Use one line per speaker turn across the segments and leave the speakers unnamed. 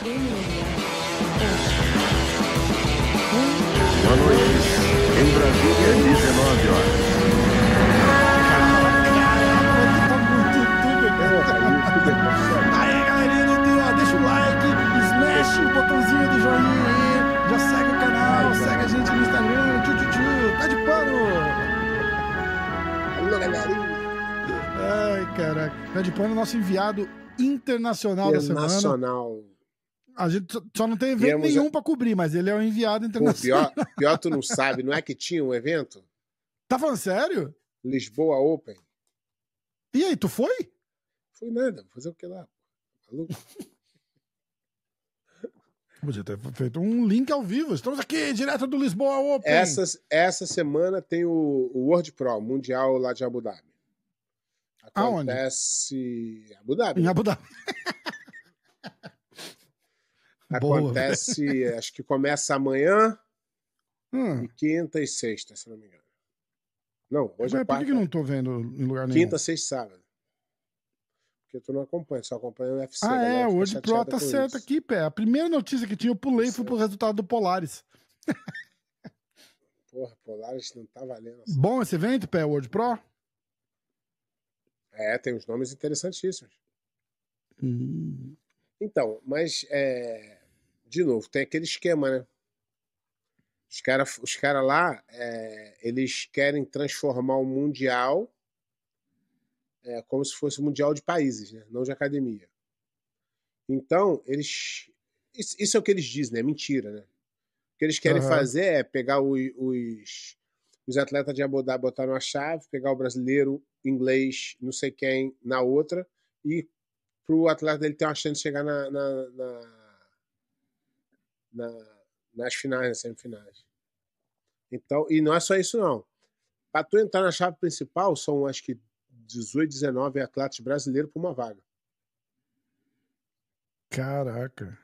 Boa noite. Em Brasília, 19 horas.
Aí, galerinha do Deus, deixa o like, smash o botãozinho do joinha aí, já segue o canal, segue a gente no Instagram, tchu, tchu, tchu, tá de pano.
Alô, galerinha.
Ai, caraca. Tá de pano, nosso enviado internacional da semana.
Internacional.
A gente só- não tem evento
Viemos
nenhum pra cobrir, mas ele é o enviado
Pô,
internacional.
pior, pior tu não sabe, não é que tinha um evento?
Tá falando sério?
Lisboa Open.
E aí, tu foi?
Fui nada, vou fazer o que lá? Maluco?
Podia ter feito um link ao vivo. Estamos aqui, direto do Lisboa Open.
Essa, essa semana tem o, o World Pro, Mundial lá de Abu Dhabi.
Aonde?
Acontece. Abu Dhabi.
Em Abu Dhabi. Boa.
Acontece, acho que começa amanhã
Hum.
e quinta e sexta, se não me engano. Não, hoje
Mas
é
por que,
quarta.
que não tô vendo em lugar nenhum?
Quinta, sexta e sábado. Porque tu não acompanha, só acompanha o UFC.
Ah,
galera
é, o World Pro tá certo
isso.
aqui, pé. A primeira notícia que tinha, eu pulei e fui pro resultado do Polaris.
Porra, Polaris não tá valendo. assim.
Bom esse evento, pé, World Pro?
É, tem uns nomes interessantíssimos.
Hum.
Então, mas, é, de novo, tem aquele esquema, né? Os caras os cara lá, é, eles querem transformar o Mundial é, como se fosse o Mundial de países, né? Não de academia. Então, eles... Isso, isso é o que eles dizem, né? Mentira, né? O que eles querem
Aham.
fazer é pegar o- os, os atletas de Abu Dhabi, botar numa chave, pegar o brasileiro, inglês, não sei quem, na outra, e pro atleta dele ter uma chance de chegar na, na- na- na- nas finais, nas semifinais. Então, e não é só isso, não. Para tu entrar na chave principal, são acho que 18, 19 atletas brasileiros por uma vaga.
Caraca.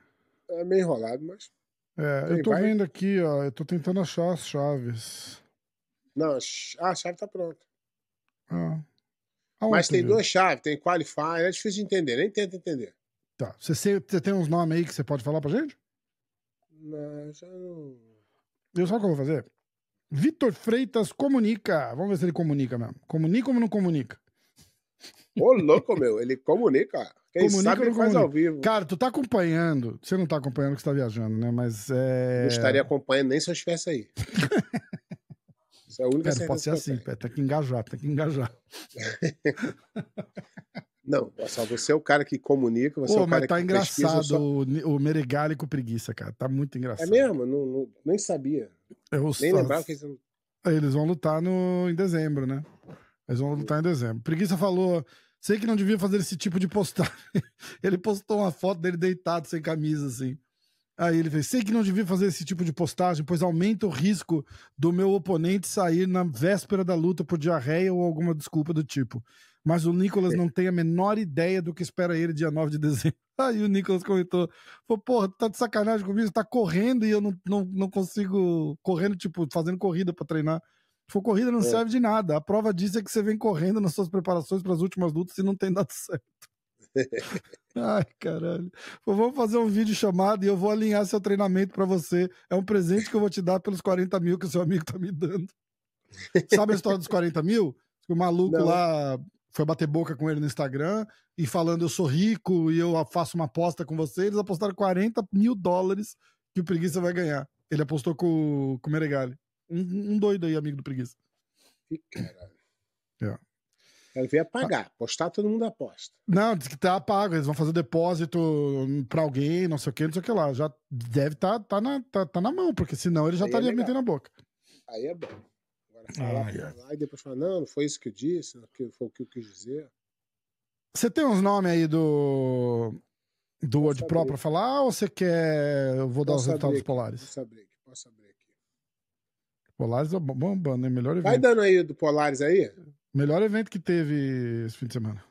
É meio enrolado, mas.
É, eu tô
vai?
vendo aqui, ó. Eu tô tentando achar as chaves.
Não, ch- ah, a chave tá pronta.
Ah. Aonde
Mas tem
viu?
duas chaves, tem qualifier, é difícil de entender, nem tenta entender.
Tá. Você- você tem uns nomes aí que você pode falar pra gente?
Não, já não.
Eu sabe o que eu vou fazer? Vitor Freitas comunica. Vamos ver se ele comunica mesmo. Comunica ou não comunica?
Ô, louco, meu, ele comunica. Quem
Comunica
sabe ele faz
comunica?
ao vivo.
Cara, tu tá acompanhando. Você não tá acompanhando que você tá viajando, né? Mas é.
Não estaria acompanhando nem se eu estivesse aí. Isso é a única
não pode ser assim, pé. Tem que engajar, tem que engajar.
Não, só você é o cara que comunica, você é
Pô,
o cara
mas tá
que pesquisa,
engraçado
só-
o, o Meregali com preguiça, cara. Tá muito engraçado.
É mesmo? Não, não- nem sabia.
Eu
Nem
só-
lembrava que eles...
Eles vão lutar no, em dezembro, né? Eles vão lutar em dezembro. Preguiça falou: sei que não devia fazer esse tipo de postagem. Ele postou uma foto dele deitado, sem camisa, assim. Aí ele fez: sei que não devia fazer esse tipo de postagem, pois aumenta o risco do meu oponente sair na véspera da luta por diarreia ou alguma desculpa do tipo. Mas o Nicolas não tem a menor ideia do que espera ele dia 9 de dezembro. Aí o Nicolas comentou: Pô, porra, tá de sacanagem comigo? Tá correndo e eu não, não, não consigo. Correndo, tipo, fazendo corrida pra treinar. For corrida, não
É.
serve de nada. A prova disso é que você vem correndo nas suas preparações para as últimas lutas e não tem dado certo. Ai, caralho. Pô, vamos fazer um vídeo chamado e eu vou alinhar seu treinamento pra você. É um presente que eu vou te dar pelos 40 mil que o seu amigo tá me dando. Sabe a história dos 40 mil? O maluco
Não.
lá foi bater boca com ele no Instagram e falando eu sou rico e eu faço uma aposta com você. Eles apostaram 40 mil dólares que o Preguiça vai ganhar. Ele apostou com, com o Meregali. Um, um doido aí, amigo do Preguiça.
Ih, caralho.
É.
Quero ver apagar. Postar, todo mundo aposta.
Não, diz que tá pago, eles vão fazer depósito pra alguém, não sei o que, não sei o que lá. Já deve tá, tá, na, tá, tá na mão, porque senão ele já
Aí é
estaria
legal.
metendo a boca.
Aí é bom. Falar
Ai,
pra
ai.
lá e depois falar, não, não foi isso que eu disse, não foi o que eu quis dizer.
Você tem uns nomes aí do. Do World
Posso
Pro
abrir.
pra falar ou você quer. Eu vou dar os
Posso
resultados dos Polares?
Posso abrir aqui, posso abrir aqui.
Polares é bombando, né? Melhor
Vai
evento.
dando aí do Polaris aí.
Melhor evento que teve esse fim de semana.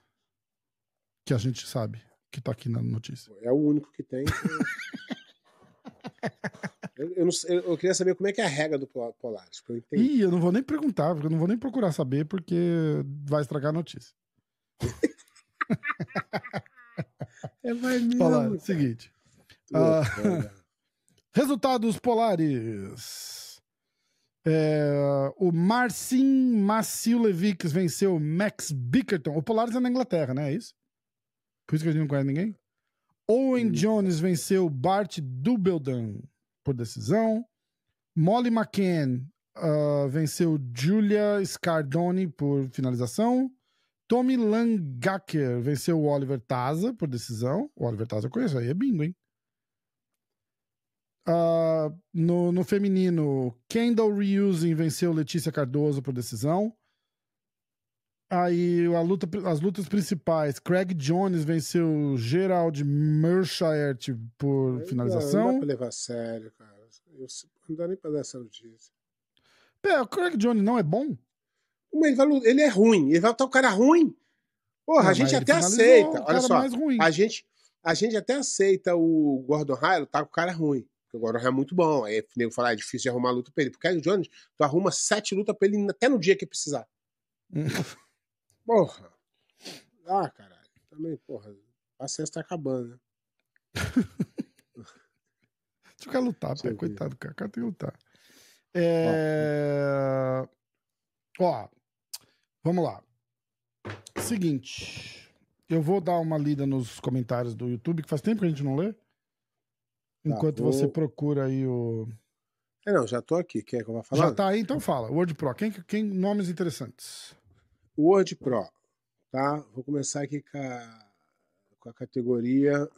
Que a gente sabe, que tá aqui na notícia.
É o único que tem. eu, eu não eu queria saber como é que é a regra do Pol- Polaris. Eu entender.
Ih, eu não vou nem perguntar, porque eu não vou nem procurar saber, porque vai estragar a notícia.
É, vai mesmo.
Seguinte. Ah,
Loucura.
Resultados polares. É, o Marcin Maciulevics venceu o Max Bickerton. O Polaris é na Inglaterra, né? É isso? Por isso que a gente não conhece ninguém. Owen Jones venceu Bart Dubeldan por decisão. Molly McCann ah, venceu Julia Scardoni por finalização. Tommy Langacker venceu o Oliver Taza por decisão. O Oliver Taza eu conheço, aí é bingo, hein? Ah, no, no feminino, Kendall Reusing venceu Letícia Cardoso por decisão. Aí a luta, as lutas principais, Craig Jones venceu Gerald Mershaert por
Não dá
finalização.
pra levar a sério, cara. Eu- não dá nem pra dar essa notícia.
Pé, o Craig Jones não é bom?
Ele, vai ele é ruim. Ele vai botar o cara ruim. Porra,
Não,
a gente até aceita. Olha só. A gente, a gente até aceita o Gordon Ryan tá com o cara ruim. Porque o Gordon Ryan é muito bom. Aí o nego fala, ah, é difícil de arrumar luta pra ele. Porque o Jones, tu arruma sete lutas pra ele até no dia que precisar. Porra. Ah, caralho. Também, porra. A paciência tá acabando, né?
O cara lutar, pé, coitado, cara. O cara tem que lutar. É... Ó, vamos lá. Seguinte, eu vou dar uma lida nos comentários do YouTube, que faz tempo que a gente não lê. Enquanto
vou-
você procura aí o.
É, não, já tô aqui. Quer que eu vá falar?
Já tá aí, então fala. Word Pro. Quem, quem nomes interessantes?
Word Pro, tá? Vou começar aqui com a, com a categoria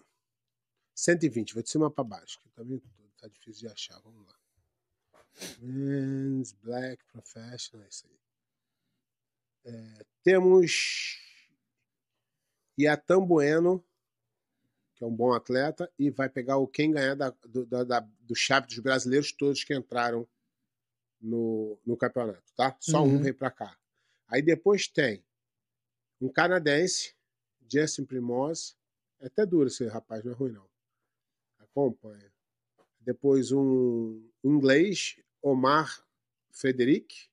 120, vou de cima para baixo, que também tá difícil de achar. Vamos lá. Men's Black Professional, é isso aí. É, temos Yatan Bueno, que é um bom atleta, e vai pegar o quem ganhar da, do, da, do chave dos brasileiros todos que entraram no, no campeonato, tá? Só um
Uhum.
vem para cá. Aí depois tem um canadense, Justin Primose. É até duro esse rapaz, não é ruim não. Acompanha. Depois um inglês, Omar Frederic.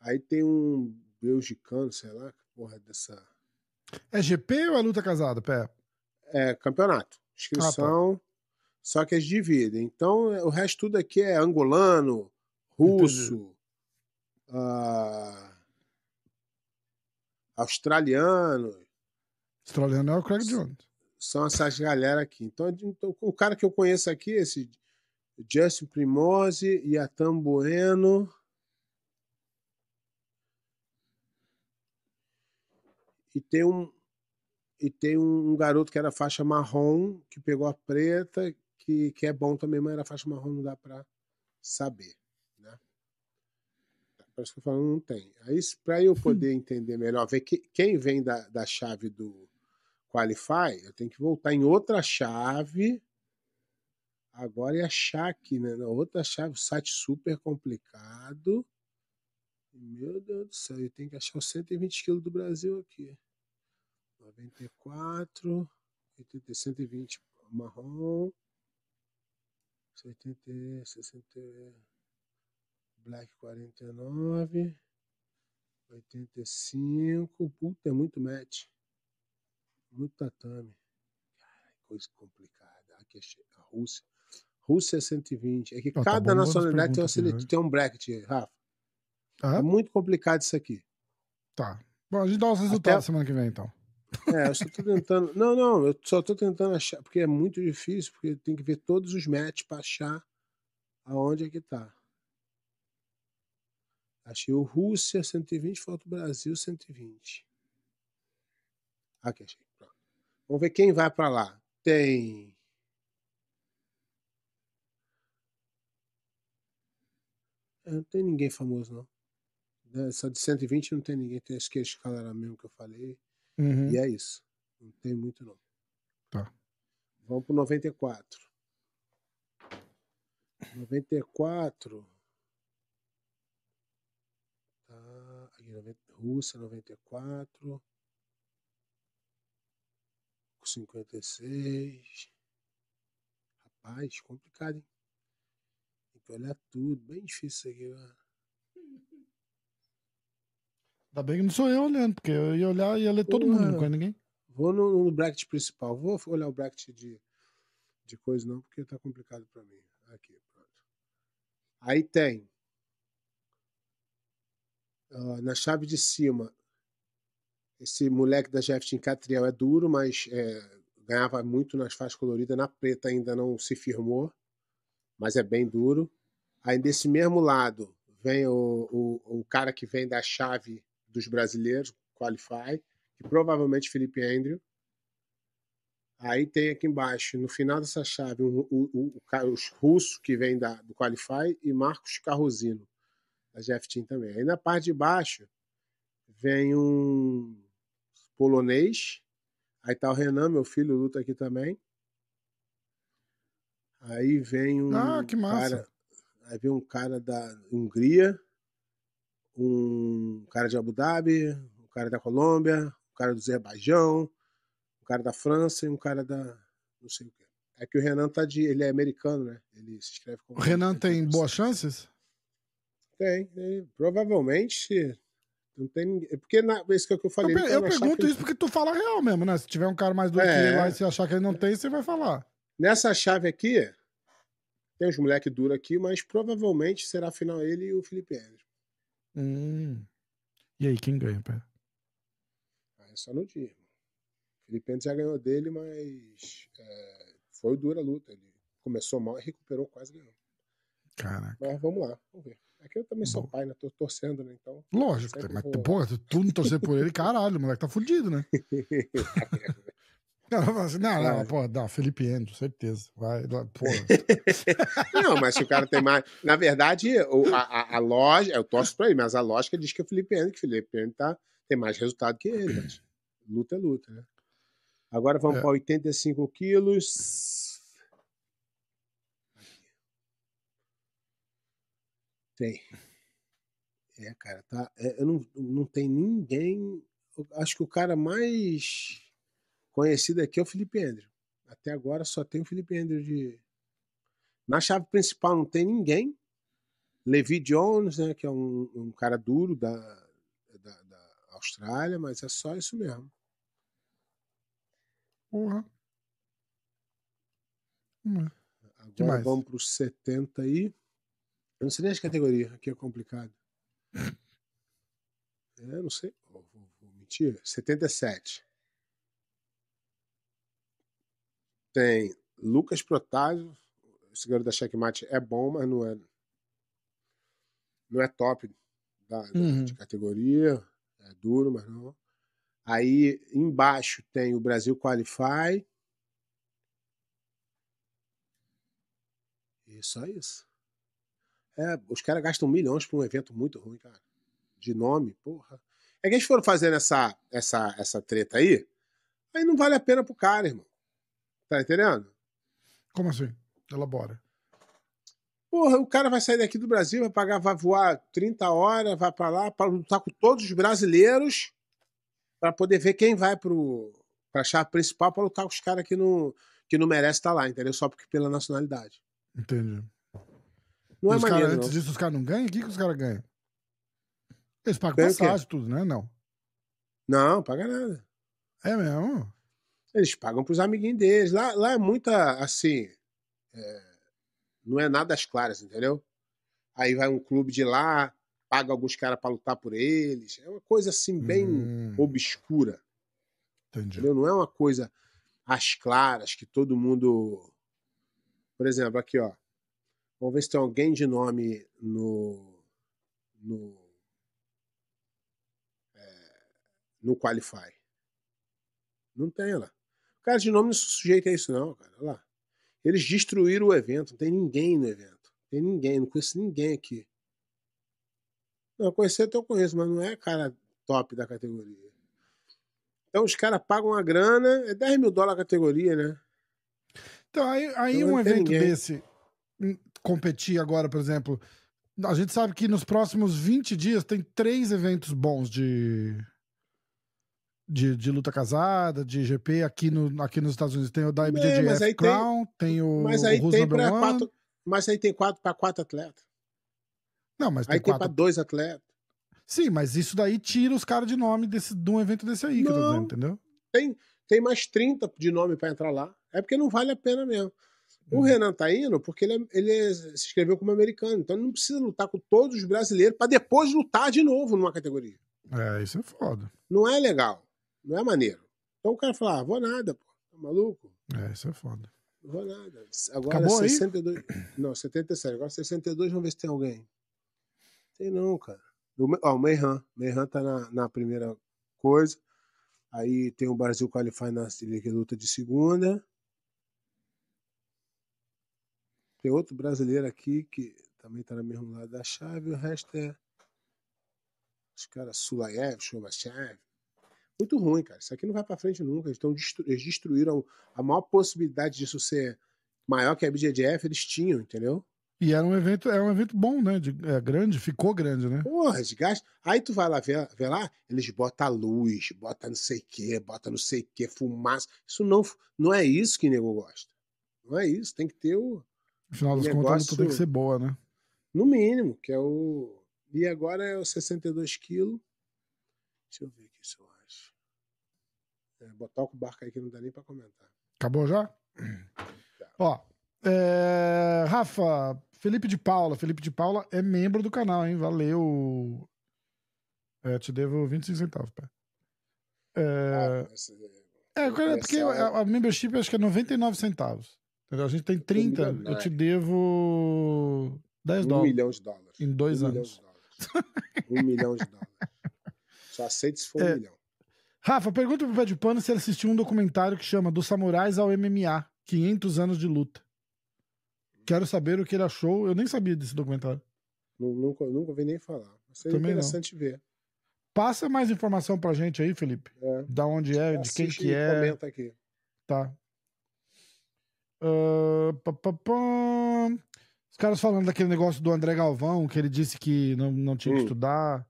Aí tem um belgicano, sei lá, que porra é dessa.
É GP ou é luta casada, pé?
É campeonato. Inscrição. Só que eles dividem. Então, o resto tudo aqui é angolano, russo, ah, australiano.
Australiano é o Craig Jones.
São essas galera aqui. Então, então, o cara que eu conheço aqui, esse Justin Primose, Yatan Bueno. E tem um e tem um garoto que era faixa marrom, que pegou a preta, que, que é bom também, mas era faixa marrom, não dá pra saber? Isso que eu falo, não tem. Aí, para eu poder entender melhor, ver que, quem vem da, da chave do Qualify, eu tenho que voltar em outra chave. Agora é achar aqui, né? Na outra chave, site super complicado. Meu Deus do céu, eu tenho que achar os 120 quilos do Brasil aqui. 94, 80, 120 marrom, 70, 60, black 49, 85, puta, é muito match. Muito tatame. Caralho, coisa complicada. Aqui achei a Rússia. Rússia é 120. É que
Ó, tá
cada
as
nacionalidade tem,
aqui,
sele- tem um bracket, Rafa.
Ah,
É muito complicado isso aqui.
tá. Bom, a gente dá os resultados semana que vem, então.
É, eu só tô tentando. Não, não, eu só tô tentando achar, porque é muito difícil, porque tem que ver todos os matches pra achar aonde é que tá. Achei o Rússia 120, falta o Brasil 120. Aqui, achei. Pronto. Vamos ver quem vai pra lá. Tem. É, não tem ninguém famoso, não. Né, Só de 120 não tem ninguém. Tem acho que a escala mesmo que eu falei.
Uhum.
E é isso. Não tem muito, não.
Tá.
Vamos pro 94. 94. Aqui, 90, Rússia, 94. 56. Rapaz, complicado, hein? Tem que olhar tudo. Bem difícil isso aqui. né?
Ainda bem que não sou eu olhando, porque eu ia olhar e ia ler todo mundo, não conhece ninguém.
Vou no, no bracket principal. Vou olhar o bracket de, de coisa não, porque tá complicado para mim. Aqui, pronto. Aí tem uh, na chave de cima esse moleque da Jeff Catriel é duro, mas é, ganhava muito nas faixas coloridas. Na preta ainda não se firmou, mas é bem duro. Aí desse mesmo lado vem o, o, o cara que vem da chave dos brasileiros, Qualify, que provavelmente Felipe Andrew. Aí tem aqui embaixo, no final dessa chave, o, o, os russos que vem da, do Qualify e Marcos Carrosino, da Jeff Team também. Aí na parte de baixo vem um polonês. Aí tá o Renan, meu filho, luta aqui também. Aí vem um
ah, que massa.
cara. Aí vem um cara da Hungria, um cara de Abu Dhabi, um cara da Colômbia, um cara do Azerbaijão, cara da França e um cara da. não sei o que. É que o Renan tá de. Ele é americano, né? Ele se escreve como.
O Renan tem boas chances?
Tem. Ele, provavelmente. Não tem É Porque na, isso que eu falei.
Eu, eu pergunto isso porque tu fala real mesmo, né? Se tiver um cara mais do é. que ele lá e se achar que ele não tem, você vai falar.
Nessa chave aqui, tem uns moleques duros aqui, mas provavelmente será final ele e o Felipe Henry.
Hum. E aí, quem ganha, pé?
Ah, é só no dia. Felipe já ganhou dele, mas é, foi dura a luta. Ele começou mal e recuperou, quase ganhou.
Caraca.
Mas vamos lá, vamos ver. Aqui eu também sou Bom. pai, né? Tô torcendo, né? Então.
Lógico, mas, vou... porra, tu não torcer por ele, caralho, o moleque tá fudido, né? Não, assim, não, não, é. pô, não, Felipe Endo, certeza. Vai, porra.
não, mas se o cara tem mais. Na verdade, a, a, a loja, eu torço pra ele, mas a lógica diz que é o Felipe Endo, que o Felipe Endo tá, tem mais resultado que ele. Mas luta é luta, né? Agora vamos é. para 85 quilos. Tem. É, cara, tá. É, eu não, não tem ninguém. acho que o cara mais conhecido aqui é o Felipe Andrew. Até agora só tem o Felipe Andrew de. Na chave principal não tem ninguém. Levi Jones, né, que é um, um cara duro da, da, da Austrália, mas é só isso mesmo.
Porra.
Hum. Agora vamos para os 70 aí. Eu não sei nem as categorias, aqui é complicado. É, não sei. Vou, vou, vou mentir. 77. Tem Lucas Protásio. Esse garoto da Checkmate é bom, mas não é. Não é top da, uhum. de categoria. É duro, mas não. Aí embaixo tem o Brasil Qualify. E só isso. É, os caras gastam milhões para um evento muito ruim, cara. De nome, porra. É que eles foram fazendo essa, essa, essa treta aí, aí não vale a pena pro cara, irmão. Tá entendendo?
Como assim? Elabora.
Porra, o cara vai sair daqui do Brasil, vai pagar, vai voar 30 horas, vai para lá, para lutar com todos os brasileiros para poder ver quem vai pro pra chave principal para lutar com os caras que não, que não merece estar tá lá, entendeu? Só porque pela nacionalidade.
Entendi.
Não é maneiro, cara,
Antes disso, os caras não ganham? O que, que os caras ganham? Eles pagam Ganha passagem, tudo, né? Não.
Não, paga nada.
É mesmo?
Eles pagam pros amiguinhos deles. Lá, lá é muita, assim. É, não é nada às claras, entendeu? Aí vai um clube de lá, paga alguns caras para lutar por eles. É uma coisa assim bem hum. obscura.
Entendi.
Entendeu? Não é uma coisa às claras que todo mundo. Por exemplo, aqui, ó. Vamos ver se tem alguém de nome no. no. É, no Qualify. Não tem lá. O cara de nome não se sujeita a isso, não, cara. Olha lá. Eles destruíram o evento. Não tem ninguém no evento. Não tem ninguém. Não conheço ninguém aqui. Não, conhecer até eu conheço, mas não é cara top da categoria. Então os caras pagam a grana, é 10 mil dólares a categoria, né?
Então, aí, aí um evento ninguém. desse competir agora, por exemplo, a gente sabe que nos próximos 20 dias tem três eventos bons de, de, de luta casada, de GP aqui, no, aqui nos Estados Unidos. Tem o da IBJJF é, Crown, tem, tem, o
Mas aí o tem para quatro, mas aí tem quatro para quatro atletas.
Não, mas
tem aí quatro... tem pra dois atletas.
Sim, mas isso daí tira os caras de nome desse, de um evento desse aí, não, que eu tô dizendo, entendeu?
Tem, tem mais 30 de nome para entrar lá. É porque não vale a pena mesmo. O Renan tá indo porque ele, é- ele é- se inscreveu como americano. Então ele não precisa lutar com todos os brasileiros para depois lutar de novo numa categoria.
É, isso é foda.
Não é legal. Não é maneiro. Então o cara fala, ah, vou nada, pô. Tá maluco?
É, isso é foda.
Não vou nada. Agora
Acabou aí?
62. Não, 77. Agora 62, vamos ver se tem alguém. Tem não, cara. O, ó, o Meihan. Meihan tá na, na primeira coisa. Aí tem o Brasil Qualify na luta de segunda. Tem outro brasileiro aqui que também tá no mesmo lado da chave. O resto é. Os caras Sulaev, Shomachev. Muito ruim, cara. Isso aqui não vai pra frente nunca. Eles, tão eles destruíram a maior possibilidade disso ser maior que a BJJF, eles tinham, entendeu?
E era um evento, é um evento bom, né? De, é grande, ficou grande, né?
Porra, desgaste. Aí tu vai lá ver, ver lá, eles botam luz, botam não sei o que, botam não sei o que, fumaça. Isso não, não é isso que nego gosta. Não é isso. Tem que ter o.
Afinal das contas, a
Negócio-
luta tem que ser boa, né?
No mínimo, que é o. E agora é o 62 quilos. Deixa eu ver aqui se eu acho. É, botar o barco aí que não dá nem pra comentar.
Acabou já? Ó, é, Rafa, Felipe de Paula. Felipe de Paula é membro do canal, hein? Valeu. É, te devo 25 centavos, pé. É,
Ah, esse-
é,
vou
cara, porque
começar-
a, a membership acho que é 99 centavos. Entendeu? A gente tem 30, eu
milionário.
te devo 10
um
dólares
milhão de dólares.
em dois
um
anos.
Milhão um milhão de dólares. Só aceito se for
É.
um milhão.
Rafa, pergunta pro Pé de Pano se ele assistiu um documentário que chama Dos Samurais ao MMA, 500 anos de luta. Quero saber o que ele achou. Eu nem sabia desse documentário.
Nu- Nunca, nunca ouvi nem falar. Seria
Também não.
interessante ver.
Passa mais informação pra gente aí, Felipe.
É.
Da onde é, de quem que é.
Comenta aqui.
Tá. Ah, pá, pá, pá. Os caras falando daquele negócio do André Galvão, que ele disse que não, não tinha que
Hum.
estudar.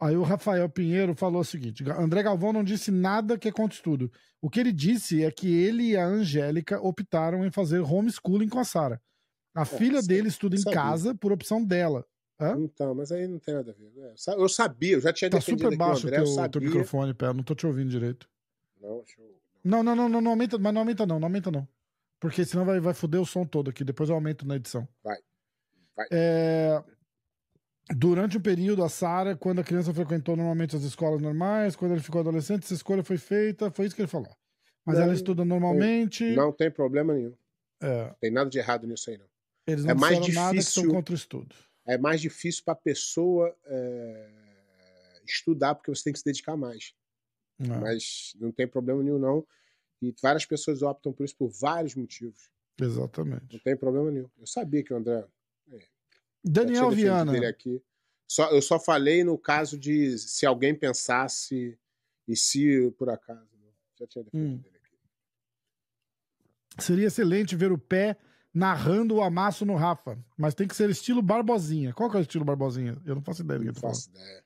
Aí o Rafael Pinheiro falou o seguinte: André Galvão não disse nada que é contra estudo. O que ele disse é que ele e a Angélica optaram em fazer homeschooling com a Sara. A filha
sim,
dele estuda em casa por opção dela. Hã?
Então, mas aí não tem nada a ver. né? Eu sabia, eu já tinha
Tá
defendido
super baixo
o
o
André, eu
teu, teu
sabia.
microfone, pé. Não tô te ouvindo direito.
Não, deixa eu...
Não, não, não, não, não aumenta, mas não aumenta não, não aumenta não. Porque senão vai, vai foder o som todo aqui, depois eu aumento na edição.
Vai. Vai.
É, Durante um período, a Sara, quando a criança frequentou normalmente as escolas normais, quando ele ficou adolescente, essa escolha foi feita, foi isso que ele falou. Mas
Não,
ela estuda normalmente.
Não tem problema nenhum.
é,
Tem nada de errado nisso aí, não.
eles não
É mais
disseram nada que são
difícil-
contra o estudo.
É mais difícil para a pessoa é, estudar, porque você tem que se dedicar mais.
É.
Mas não tem problema nenhum, não. E várias pessoas optam por isso por vários motivos. Não
Exatamente.
tem problema nenhum. Eu sabia que o André. já
Daniel Viana.
Só, eu só falei no caso de se alguém pensasse e se por acaso. né? Já tinha defendido
Hum.
ele aqui.
Seria excelente ver o pé narrando o amasso no Rafa, mas tem que ser estilo Barbosinha. Qual que é o estilo Barbosinha? Eu não faço ideia do que
Não
eu tô falando.
faço ideia.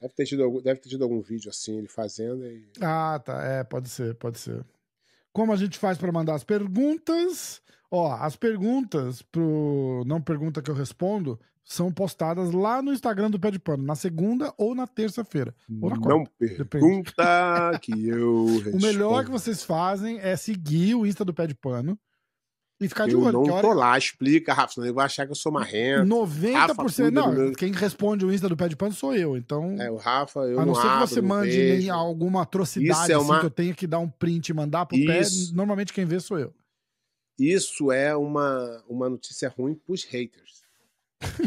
Deve ter, tido, algum- deve ter tido algum vídeo assim, ele fazendo e.
Ah, tá. É, pode ser, pode ser. Como a gente faz para mandar as perguntas? Ó, as perguntas pro Não Pergunta Que Eu Respondo são postadas lá no Instagram do Pé de Pano, na segunda ou na terça-feira. Ou na
Não
Depende.
pergunta que eu
O melhor que
respondo.
vocês fazem é seguir o Insta do Pé de Pano e ficar de
Eu
olho.
não
que a hora-
tô lá, explica, Rafa, senão ele vai achar que eu sou marrento.
90%.
Rafa
não,
meu-
quem responde o Insta do Pé de Pano sou eu. Então,
É, o Rafa, eu
a não
não
ser que você
não
mande alguma atrocidade
é
assim,
uma-
que eu tenha que dar um print e mandar pro
Isso.
pé, normalmente quem vê sou eu.
Isso é uma, uma notícia ruim pros haters.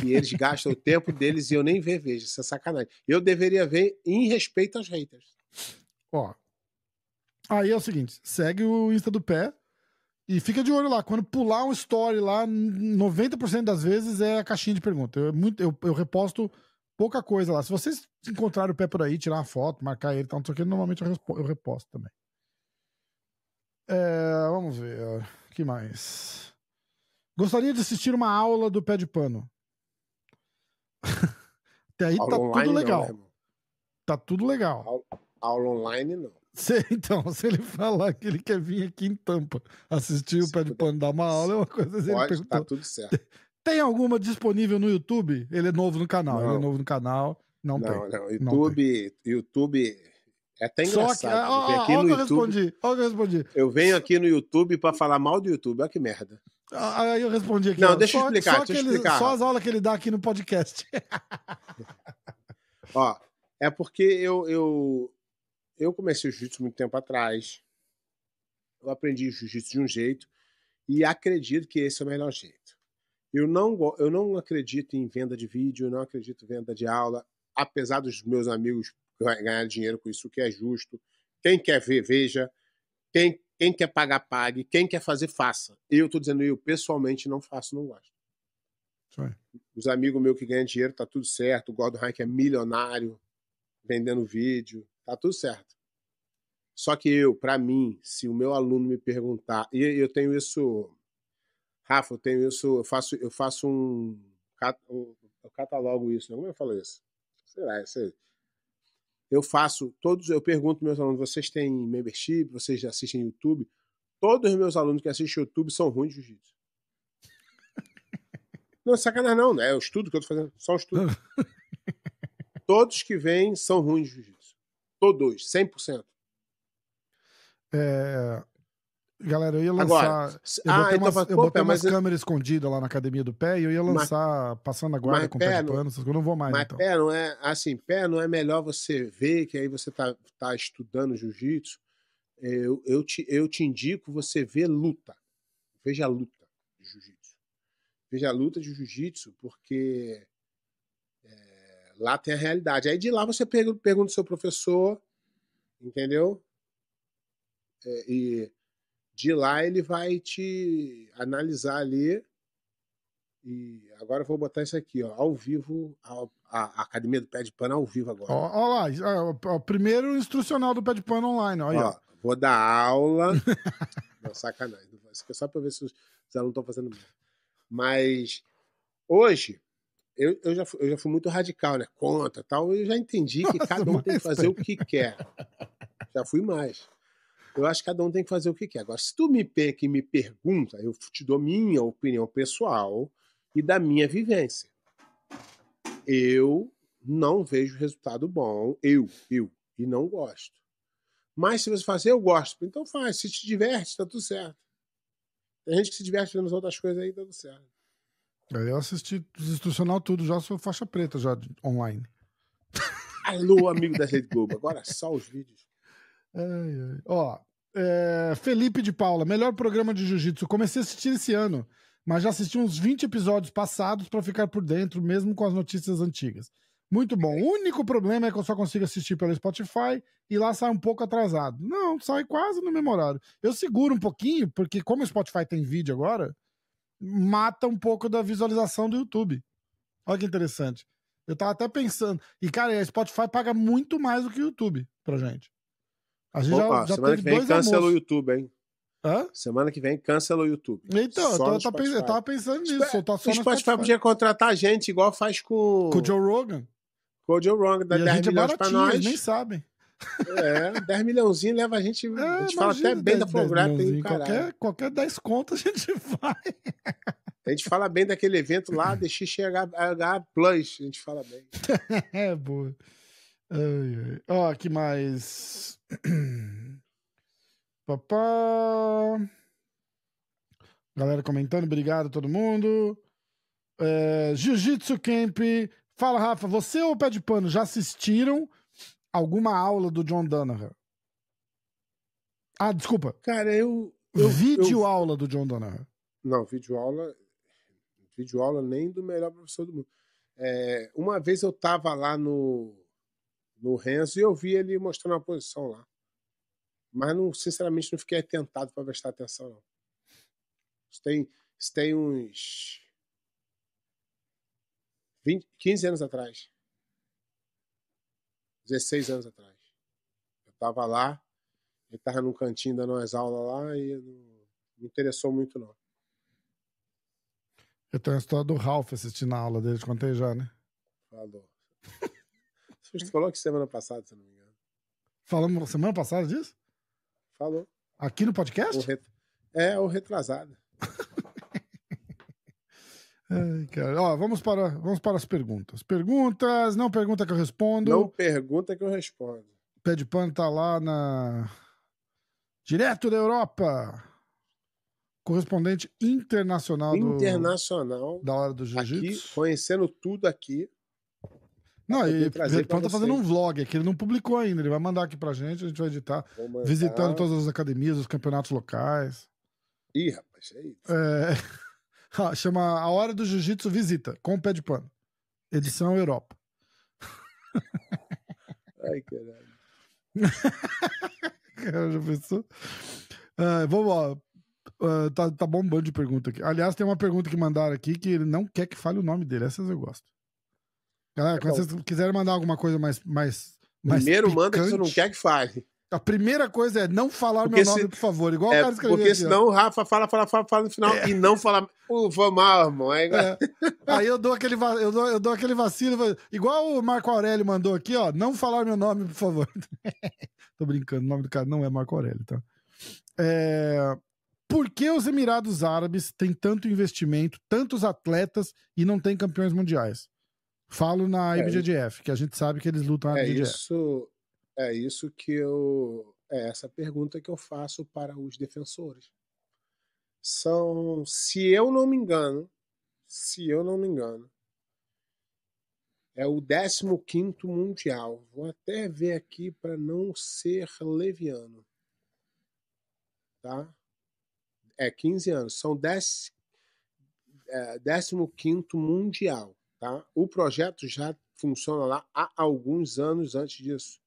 Que eles gastam o tempo deles e eu nem ver, vejo. Isso é sacanagem. Eu deveria ver em respeito aos haters.
Ó. Aí é o seguinte: segue o Insta do pé e fica de olho lá. Quando pular um story lá, 90% das vezes é a caixinha de pergunta. Eu, é muito, eu, eu reposto pouca coisa lá. Se vocês encontrarem o pé por aí, tirar uma foto, marcar ele tal, não sei o que, normalmente eu, reposto também. É, vamos ver. que mais? Gostaria de assistir uma aula do pé de pano. Até aí
Aula
tá
online
tudo
não,
legal.
né, irmão?
tá tudo legal.
Aula online não.
Se- então, se ele falar que ele quer vir aqui em Tampa assistir o
Se
pé de pano dar uma aula, é uma coisa. Ele
Pode,
perguntou,
tá tudo certo.
tem alguma disponível no YouTube? Ele é novo no canal. Ele é
Não.
novo no canal. Não,
Não,
tem.
não. YouTube, YouTube É até
Só que.
engraçado.
Ó,
eu, venho
ó,
aqui
ó,
no
que eu
YouTube,
respondi. Ó, que eu respondi.
eu venho aqui no YouTube pra falar mal do YouTube. Olha que merda.
Ah, Aí eu respondi aqui.
Não,
ó,
deixa eu
só-
explicar,
Só,
deixa eu explicar,
só as aulas que ele dá aqui no podcast.
Ó, é porque eu, eu, eu comecei o jiu-jitsu muito tempo atrás. Eu aprendi jiu-jitsu de um jeito e acredito que esse é o melhor jeito. Eu não, eu não acredito em venda de vídeo, eu não acredito em venda de aula, apesar dos meus amigos ganha- ganhar dinheiro com isso, o que é justo. Quem quer ver, veja. Quem, quem quer pagar, pague. Quem quer fazer, faça. Eu tô dizendo, eu pessoalmente não faço, não gosto. Os amigos meus que ganham dinheiro, tá tudo certo. O Gordon Hike é milionário, vendendo vídeo, tá tudo certo. Só que eu, para mim, se o meu aluno me perguntar, e eu tenho isso, Rafa, eu tenho isso, eu faço, eu faço um, eu catalogo isso, né? como eu falo isso? Sei lá, sei. Eu faço todos, eu pergunto meus alunos, vocês têm membership, vocês assistem YouTube? Todos os meus alunos que assistem YouTube são ruins de jiu-jitsu. Não, sacanagem não, né? É o estudo que eu tô fazendo, só um estudo. Todos que vêm são ruins de jiu-jitsu. Todos, 100%.
É, Galera, eu ia lançar.
Agora,
eu
ah,
botei,
então,
umas,
fala,
eu
pô,
botei
Pé,
umas
mas,
câmeras escondidas lá na academia do pé e eu ia
Mas-
lançar passando a guarda
mas
com pé
pé
de
não-
pano, coisas. Eu não vou mais,
mas
então.
pé não é assim, pé não é melhor você ver que aí você tá, tá estudando jiu-jitsu. Eu, eu, te, eu te indico você ver luta. Veja a luta de jiu-jitsu. Veja a luta de jiu-jitsu, porque lá tem a realidade. Aí de lá você pergunta, pergunta ao seu professor, entendeu? É, e de lá ele vai te analisar ali. E agora eu vou botar isso aqui, ó, ao vivo, ao- a, a Academia do Pé de Pano ao vivo agora.
Ó lá, ó, ó, o primeiro instrucional do pé de pano online. Ó, ó.
Vou dar aula. não, sacanagem. Isso aqui é só pra ver se os, os alunos estão fazendo merda. Mas hoje, eu, eu, já, fui, eu já fui muito radical, né? Contra tal. Eu já entendi que
Nossa,
cada um tem que fazer o que quer. Já fui mais. Eu acho que cada um tem que fazer o que quer. Agora, se tu me pega e me pergunta, eu te dou minha opinião pessoal e da minha vivência. Eu não vejo resultado bom. Eu, eu. E não gosto. Mas se você fazer, eu gosto. Então faz. Se te diverte, tá tudo certo. Tem gente que se diverte as outras coisas aí, tá tudo certo.
Eu assisti os instrucional tudo, já sou faixa preta já online.
Alô, amigo da Rede Globo. Agora só os vídeos.
Ai, ai. Ó, é, Felipe de Paula, melhor programa de jiu-jitsu. Comecei a assistir esse ano, mas já assisti uns 20 episódios passados pra ficar por dentro, mesmo com as notícias antigas. Muito bom. O único problema é que eu só consigo assistir pelo Spotify e lá sai um pouco atrasado. Não, sai quase no mesmo horário. Eu seguro um pouquinho, porque como o Spotify tem vídeo agora, mata um pouco da visualização do YouTube. Olha que interessante. Eu tava até pensando. E, cara, a Spotify paga muito mais do que o YouTube pra gente. A gente
Opa,
já, já
semana
teve
que vem
dois
cancela o. YouTube, hein?
Hã?
Semana que vem cancela o YouTube.
Então, eu,
no
eu tava pens- eu
Spotify.
tava pensando nisso. Soltar só
O
no
Spotify podia contratar a gente, igual faz com,
Com o Joe Rogan.
com o Joe Rogan, dá
e a
10
gente é
milhões pra
baratinho,
nós.
eles nem sabem.
É, 10 milhãozinho leva a gente. a gente fala
É, imagina
até bem da
10
Flowgrap e
milhãozinho.
o caralho.
Qualquer, qualquer 10 contas a gente vai.
A gente fala bem daquele evento lá, deixa chegar H Plus. A gente fala bem.
É, boa. Ai, ai. Ó, que mais? Papá. Galera comentando, obrigado todo mundo. É, Jiu-Jitsu Camp. Fala, Rafa, você ou o Pé de Pano já assistiram alguma aula do John Danaher? Ah, desculpa.
Cara, eu. eu
Vídeo
eu-
aula do John Danaher.
Não, vídeo aula. Vídeo aula nem do melhor professor do mundo. É, uma vez eu tava lá no, no Renzo e eu vi ele mostrando uma posição lá. Mas, não, sinceramente, não fiquei atentado para prestar atenção, não. Isso tem, isso tem uns 20, 15 anos atrás. 16 anos atrás. Eu tava lá, ele tava num cantinho dando umas aulas lá e não me interessou muito, não.
Eu tenho a história do Ralph assistindo a aula dele, te contei já, né?
Falou. Você falou que semana passada, se não me engano.
Falamos semana passada disso?
Falou.
Aqui no
O
podcast?
ret... É, o retrasado.
Ai, cara. Ó, vamos para, vamos para as perguntas. Perguntas, não pergunta que eu respondo.
Não pergunta que eu respondo.
Pé de pano tá lá na. Direto da Europa. Correspondente internacional do-
Internacional.
da hora do jiu-jitsu.
conhecendo tudo aqui.
Não, e o tá fazendo um vlog aqui, ele não publicou ainda. Ele vai mandar aqui pra gente, a gente vai editar. Visitando todas as academias, os campeonatos locais.
Ih, rapaz, é isso.
É, Chama A Hora do Jiu-Jitsu Visita, com o pé de pano. Edição Europa.
Ai, caralho.
Cara, já pensou? Ah, vamos lá. Ah, tá, tá bombando de pergunta aqui. Aliás, tem uma pergunta que mandaram aqui que ele não quer que fale o nome dele. Essas eu gosto. Galera,
Tá
quando
bom.
vocês quiserem mandar alguma coisa mais. mais, mais
Primeiro manda que você não
picante,
quer que fale.
A primeira coisa é não falar
Porque
meu nome,
se-
por favor. Igual o
É,
cara escreveu
porque
aqui, ó.
senão o Rafa fala, fala, fala, fala no final e não fala. Pô, foi mal, irmão. Aí,
É. Aí eu dou aquele, va- eu dou, eu dou aquele vacilo, igual o Marco Aurélio mandou aqui, ó. Não falar meu nome, por favor. Tô brincando, o nome do cara não é Marco Aurélio, tá? É, Por que os Emirados Árabes têm tanto investimento, tantos atletas e não tem campeões mundiais? Falo na
É,
IBJJF, que a gente sabe que eles lutam na
É
IBJJF.
isso, é isso que eu. É essa pergunta que eu faço para os defensores. São, se eu não me engano, se eu não me engano, é o 15 Mundial. Vou até ver aqui para não ser leviano. Tá? É 15 anos. São 10, é, 15 Mundial. Tá? O projeto já funciona lá há alguns anos antes disso.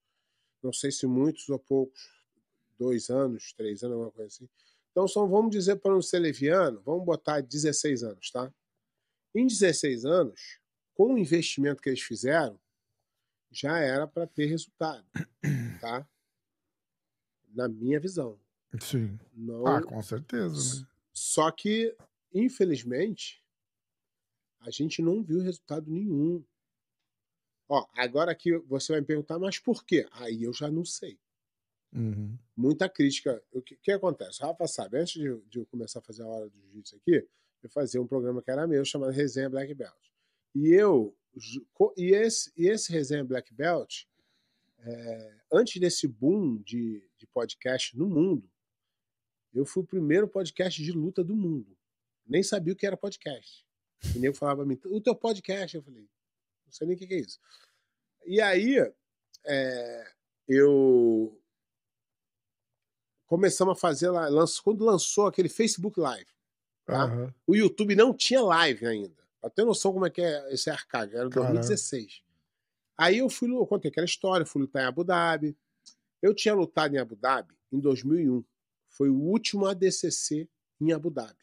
Não sei se muitos ou poucos, dois anos, três anos, alguma coisa assim. Então, são, vamos dizer, para não ser leviano, vamos botar 16 anos, tá? Em 16 anos, com o investimento que eles fizeram, já era para ter resultado, tá? Na minha visão.
Sim.
Não,
Ah, com certeza. Né?
só que, infelizmente, a gente não viu resultado nenhum. Ó, agora aqui você vai me perguntar, mas por quê? Aí eu já não sei.
Uhum.
Muita crítica. O que, que acontece? O Rafa sabe, antes de, de eu começar a fazer a hora do jiu-jitsu aqui, eu fazia um programa que era meu, chamado Resenha Black Belt. E eu. E esse, e esse Resenha Black Belt, é, antes desse boom de, de podcast no mundo, eu fui o primeiro podcast de luta do mundo. Nem sabia o que era podcast. E nego falava pra mim, o teu podcast? Eu falei, sei nem o que que é isso. E aí, é, eu começamos a fazer lá, lanç- quando lançou aquele Facebook Live. Tá?
Aham.
O YouTube não tinha live ainda. Pra ter noção como é que é esse arcade, era
Caramba.
2016. Aí eu fui, eu contei aquela história, fui lutar em Abu Dhabi. Eu tinha lutado em Abu Dhabi em 2001. Foi o último ADCC em Abu Dhabi.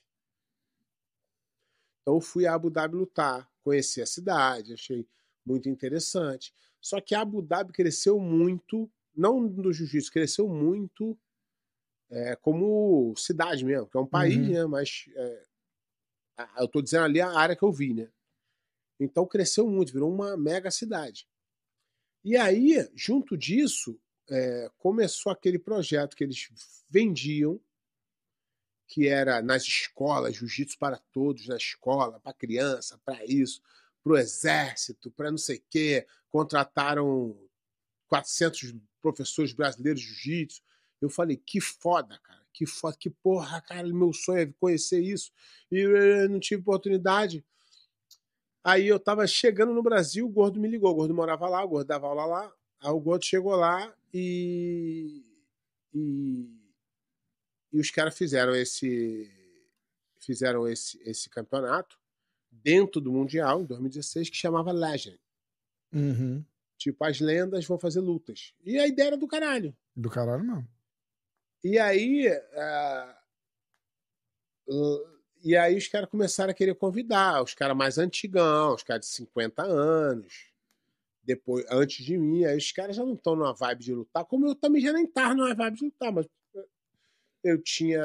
Então eu fui a Abu Dhabi lutar, conheci a cidade, achei muito interessante. Só que Abu Dhabi cresceu muito, não no jiu-jitsu, cresceu muito é, como cidade mesmo, que é um país,
Uhum.
né? Mas é, eu tô dizendo ali a área que eu vi, né? Então cresceu muito, virou uma mega cidade. E aí, junto disso, é, começou aquele projeto que eles vendiam, que era nas escolas, jiu-jitsu para todos, na escola, para criança, para isso, para o exército, para não sei o quê. Contrataram 400 professores brasileiros de jiu-jitsu. Eu falei, que foda, cara, que foda, que porra, cara, meu sonho é conhecer isso. E eu não tive oportunidade. Aí eu tava chegando no Brasil, o Gordo me ligou. O Gordo morava lá, o Gordo dava aula lá. Aí o Gordo chegou lá e. E, e os caras fizeram esse. Fizeram esse, esse campeonato dentro do Mundial, em 2016, que chamava Legend.
Uhum.
Tipo, as lendas vão fazer lutas. E a ideia era do caralho.
Do caralho, não.
E aí. uh, e aí os caras começaram a querer convidar, os caras mais antigão, os caras de 50 anos, depois, antes de mim, aí os caras já não estão numa vibe de lutar, como eu também já nem tava numa vibe de lutar, mas eu tinha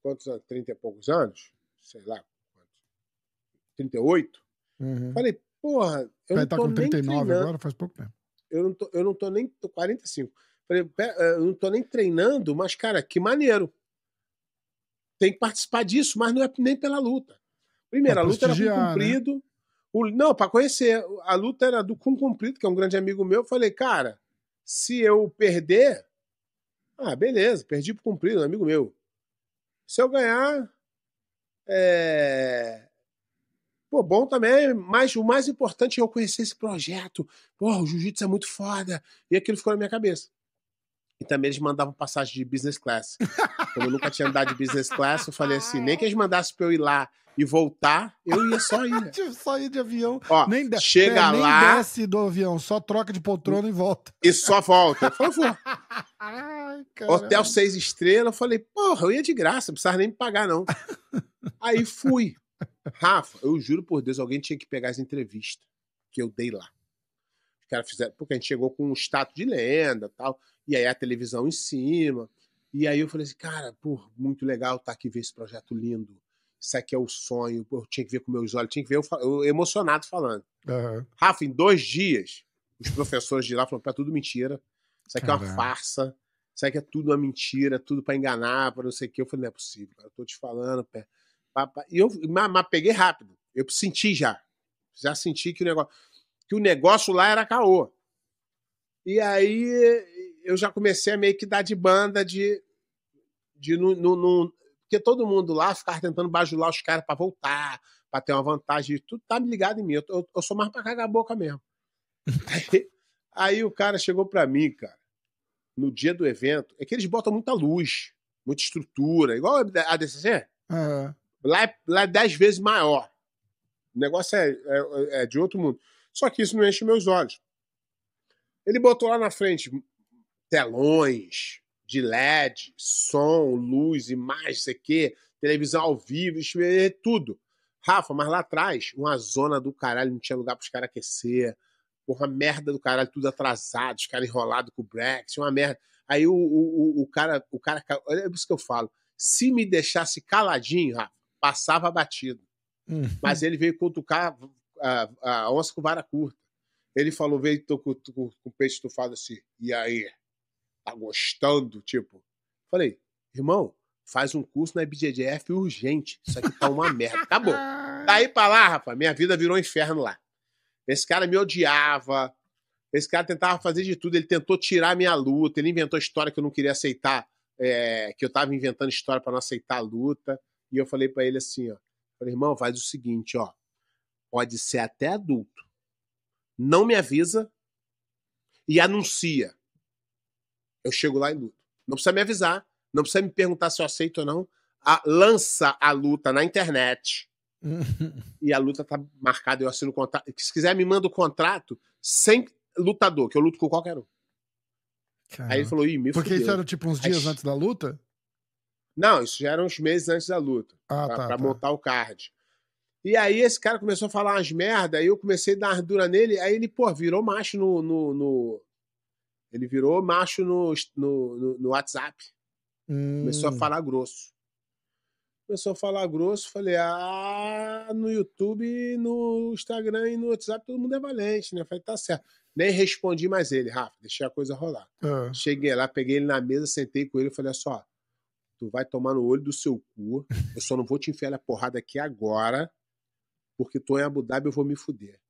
quantos anos? 30 e poucos anos? Sei lá? 38?
Uhum.
Falei, porra, eu
Vai
não
estar
tô
com
nem
39
treinando
agora, faz pouco tempo.
eu não tô, eu não tô nem. Tô 45. Falei, "Pera, eu não tô nem treinando, mas, cara, que maneiro. Tem que participar disso, mas não é nem pela luta. Primeiro, a luta era com
prestigiar, né?
cumprido. O, não, para conhecer. A luta era do com cumprido, que é um grande amigo meu. Eu falei, cara, Se eu perder, ah, beleza, perdi por cumprido, um amigo meu. Se eu ganhar, é... Pô, bom também, mas o mais importante é eu conhecer esse projeto. Pô, o jiu-jitsu é muito foda. E aquilo ficou na minha cabeça. E também eles mandavam passagem de business class. Como eu nunca tinha andado de business class, eu falei assim: nem que eles mandassem pra eu ir lá e voltar, eu ia só ir.
Tipo, só ir de avião.
Ó,
nem de...
chega
é, nem
lá-
desce do avião, só troca de poltrona e volta.
E só volta. Falei, vou.
Ai,
Hotel seis estrelas. Eu falei, porra, eu ia de graça, não precisava nem me pagar, não. Aí fui. Rafa, eu juro por Deus, alguém tinha que pegar as entrevistas que eu dei lá. Os caras fizeram, porque a gente chegou com um status de lenda tal, e aí a televisão em cima. E aí eu falei assim, cara, pô, muito legal estar aqui ver esse projeto lindo. Isso aqui é o sonho, pô, eu tinha que ver com meus olhos, tinha que ver eu, eu emocionado falando.
Aham.
Rafa, em dois dias, os professores de lá falaram: é tudo mentira. Isso aqui é uma farsa. Isso aqui é tudo uma mentira, tudo pra enganar, pra não sei o quê. Eu falei: não é possível, cara. Eu tô te falando. pé. Pá, pá. E eu mas, mas peguei rápido. Eu senti já. Já senti que o negócio, que o negócio lá era caô. E aí eu já comecei a meio que dar de banda de. de não, não, não- porque todo mundo lá ficava tentando bajular os caras pra voltar, pra ter uma vantagem. Tudo tá ligado em mim. Eu, eu- sou mais pra cagar a boca mesmo. Aí, aí o cara chegou pra mim, cara, no dia do evento. É que eles botam muita luz, muita estrutura, igual a DCC.
Aham.
Lá é, lá é dez vezes maior. O negócio é, é- é de outro mundo. Só que isso não enche meus olhos. Ele botou lá na frente telões de LED, som, luz, imagem, isso aqui, televisão ao vivo, isso é tudo. Rafa, mas lá atrás, uma zona do caralho, não tinha lugar para os caras aquecer. Porra, merda do caralho, tudo atrasado, os caras enrolados com o Brexit, uma merda. Aí o, o, o, o cara, o cara, é isso que eu falo. Se me deixasse caladinho, Rafa, passava batido.
Hum.
Mas ele veio cutucar a, a onça com vara curta. Ele falou, veio tô com, com, com o peito estufado assim, e aí? Tá gostando? Tipo, falei, irmão, faz um curso na IBJJF urgente. Isso aqui tá uma merda. Acabou. Daí pra lá, rapaz, minha vida virou um inferno lá. Esse cara me odiava. Esse cara tentava fazer de tudo. Ele tentou tirar minha luta. Ele inventou história que eu não queria aceitar. é, que eu tava inventando história pra não aceitar a luta. E eu falei pra ele assim, ó. Falei, irmão, faz o seguinte, ó. Pode ser até adulto. Não me avisa e anuncia. Eu chego lá e luto. Não precisa me avisar. Não precisa me perguntar se eu aceito ou não. A- lança a luta na internet e a luta tá marcada, eu assino o contrato. Se quiser, me manda o contrato sem lutador, que eu luto com qualquer um. Aí ele falou, ih, me
Porque
fudeu.
isso era tipo uns dias
Ai,
antes da luta?
Não, isso já era uns meses antes da luta,
Ah,
pra,
tá.
pra
tá.
montar o card. E aí esse cara começou a falar umas merda, aí eu comecei a dar umas dura nele, aí ele, pô, virou macho no... no- no- Ele virou macho no, no, no- WhatsApp. Começou a
Hum.
falar grosso. Começou a falar grosso, falei, ah, no YouTube, no Instagram e no WhatsApp todo mundo é valente, né? Falei, tá certo. Nem respondi mais ele, Rafa, deixei a coisa rolar.
Ah.
Cheguei lá, peguei ele na mesa, sentei com ele e falei, só, tu vai tomar no olho do seu cu, eu só não vou te enfiar a porrada aqui agora, porque tô em Abu Dhabi eu vou me fuder.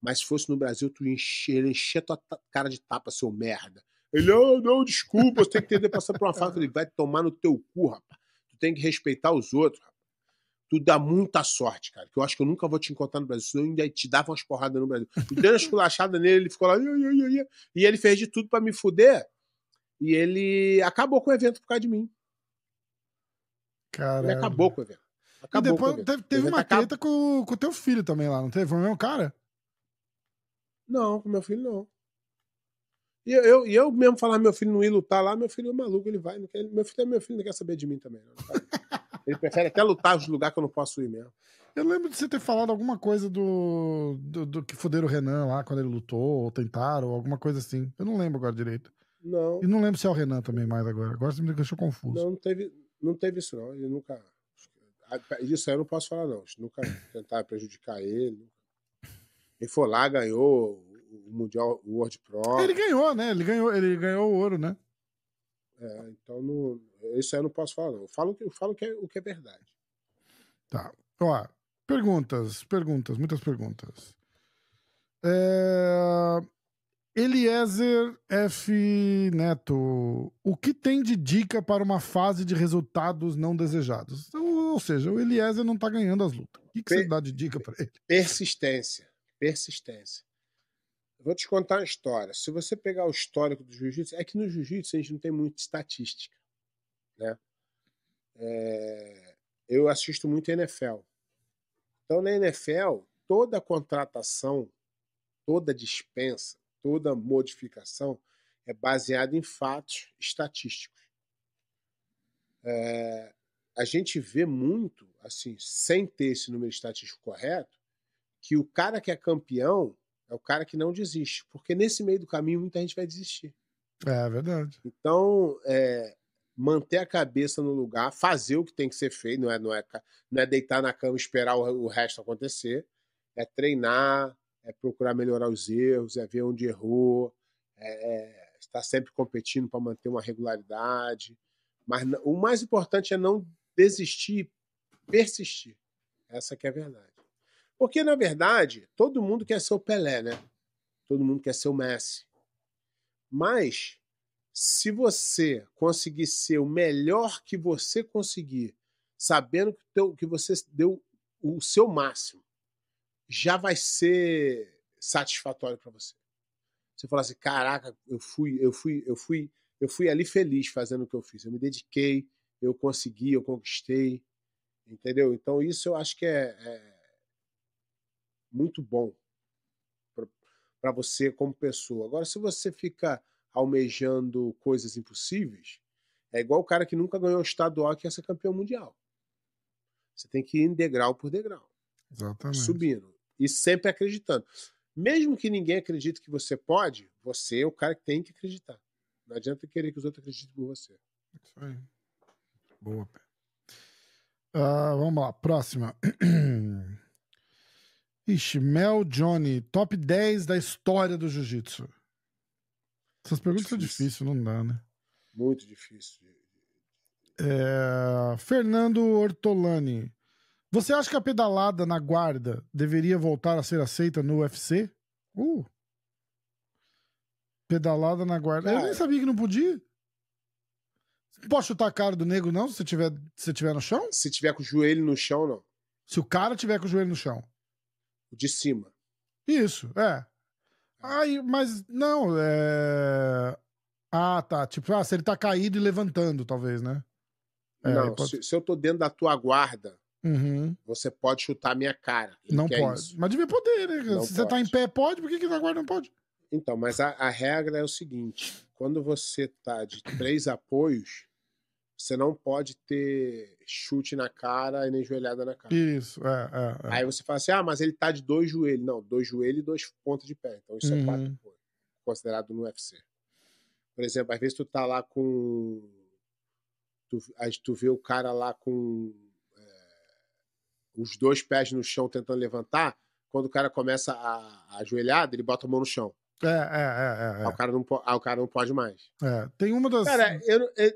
Mas se fosse no Brasil, tu encher, encher tua cara de tapa, seu merda. Ele, oh, não, desculpa, você tem que entender passar por uma. Eu falei, vai tomar no teu cu, rapaz. Tu tem que respeitar os outros, rapaz. Tu dá muita sorte, cara, que eu acho que eu nunca vou te encontrar no Brasil, senão eu ainda te dava umas porradas no Brasil. E dei uma esculachada nele, ele ficou lá, "Ia, ia, ia, ia." e ele fez de tudo pra me fuder, e ele acabou com o evento por causa de mim. Ele
Caralho.
acabou com o evento.
E
Acabou o
depois teve, uma
acabou.
treta com o teu filho também lá, não teve? Foi o mesmo cara?
Não, com meu filho não. E eu, e eu mesmo falar meu filho não ir lutar lá, meu filho é maluco, ele vai. Quer, meu filho é meu filho, não quer saber de mim também. Não, ele prefere até lutar nos lugares que eu não posso ir mesmo.
Eu lembro de você ter falado alguma coisa do, do, do que fuderam o Renan lá quando ele lutou, ou tentaram, ou alguma coisa assim. Eu não lembro agora direito.
Não,
E não lembro se é o Renan também mais agora. Agora você me deixou confuso.
não, não teve, não teve isso, não. Ele nunca. Isso aí eu não posso falar, não. Nunca tentar prejudicar ele. Ele foi lá, ganhou o Mundial o World Pro.
Ele ganhou, né? Ele ganhou, ele ganhou o ouro, né?
É, então, não, isso aí eu não posso falar, não. Eu falo, que- eu falo que é, o que é verdade.
Tá. Ó, perguntas, perguntas, muitas perguntas. É, Eliezer F. Neto, o que tem de dica para uma fase de resultados não desejados? Ou, ou seja, o Eliezer não tá ganhando as lutas. O que, que você dá de dica para ele?
Persistência. Persistência. Vou te contar uma história. Se você pegar o histórico do jiu-jitsu, é que no jiu-jitsu a gente não tem muita estatística. Né? É, eu assisto muito NFL. Então, na NFL, toda contratação, toda dispensa, toda modificação é baseada em fatos estatísticos. É, a gente vê muito, assim, sem ter esse número estatístico correto, que o cara que é campeão é o cara que não desiste. Porque nesse meio do caminho muita gente vai desistir.
É verdade.
Então, é, manter a cabeça no lugar, fazer o que tem que ser feito, não é, não é, não é deitar na cama e esperar o, o resto acontecer, é treinar, é procurar melhorar os erros, é ver onde errou, é, é estar sempre competindo para manter uma regularidade. Mas o mais importante é não desistir, persistir. Essa que é a verdade. Porque, na verdade, todo mundo quer ser o Pelé, né? Todo mundo quer ser o Messi. Mas se você conseguir ser o melhor que você conseguir, sabendo que, teu- que você deu o seu máximo, já vai ser satisfatório para você. Você fala assim, caraca, eu fui, eu fui, eu fui, eu fui ali feliz fazendo o que eu fiz. Eu me dediquei, eu consegui, eu conquistei, entendeu? Então isso eu acho que é, é muito bom para você como pessoa. Agora, se você fica almejando coisas impossíveis, é igual o cara que nunca ganhou o estadual e quer ser campeão mundial. Você tem que ir em degrau por degrau,
Exatamente.
subindo. E sempre acreditando. Mesmo que ninguém acredite que você pode, você é o cara que tem que acreditar. Não adianta querer que os outros acreditem por você.
Isso aí. Boa, Pé. Ah, vamos lá, próxima. Ixi, Mel Johnny, top 10 da história do jiu-jitsu. Essas perguntas são
Difícil.
difíceis, não dá, né?
Muito difícil.
É, Fernando Ortolani. Você acha que a pedalada na guarda deveria voltar a ser aceita no UFC? Uh. Pedalada na guarda. Eu nem
Cara.
sabia que não podia. Não pode chutar a cara do nego, não, se tiver, se tiver no chão?
Se tiver com o joelho no chão, não.
Se o cara tiver com o joelho no chão.
De cima.
Isso, é. Aí, mas não, é. Ah, tá. Tipo, ah, se ele tá caído e levantando, talvez, né? É,
não,
pode-
se, se eu tô dentro da tua guarda,
Uhum.
você pode chutar a minha cara. Ele
Não pode.
isso.
Mas devia poder, né?
Não
Se você tá em
pode.
pé, pode, por que, que na guarda não pode?
Então, mas a, a regra é o seguinte: quando você tá de três apoios, você não pode ter chute na cara e nem joelhada na cara.
Isso, é, é. é.
Aí você fala assim: ah, mas ele tá de dois joelhos. Não, dois joelhos e dois pontos de pé. Então isso
Uhum.
é quatro apoios, considerado no UFC. Por exemplo, às vezes tu tá lá com. Tu, aí tu vê o cara lá com é, os dois pés no chão tentando levantar. Quando o cara começa a, a ajoelhada, ele bota a mão no chão.
É, é, é,
Aí,
é,
o cara não, o cara não pode mais.
é. É. Tem uma das.
Cara, eu não- é,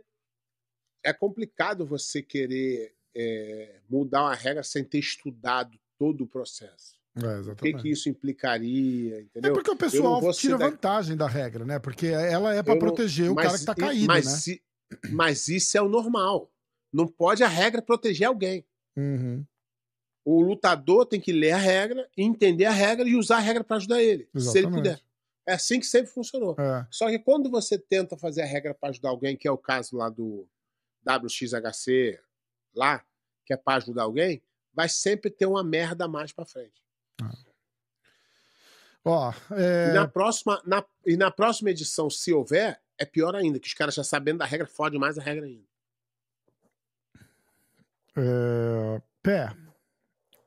é complicado você querer é, mudar uma regra sem ter estudado todo o processo.
É,
O que, que isso implicaria,
É
entendeu?
porque o
Eu
pessoal tira
da-
vantagem da regra, né? Porque ela é pra
Eu não-
proteger o cara que tá caído,
mas,
né?
se- mas isso é o normal. Não pode a regra proteger alguém.
Uhum.
O lutador tem que ler a regra, entender a regra e usar a regra para ajudar ele, se ele
Exatamente.
puder. É assim que sempre funcionou.
É.
Só que quando você tenta fazer a regra para ajudar alguém, que é o caso lá do WXHC, lá, que é para ajudar alguém, vai sempre ter uma merda a mais para frente.
Ó,
E,
é,
na próxima, na, e na próxima edição, se houver, é pior ainda, que os caras já sabendo da regra, fode mais a regra ainda.
é, Pé.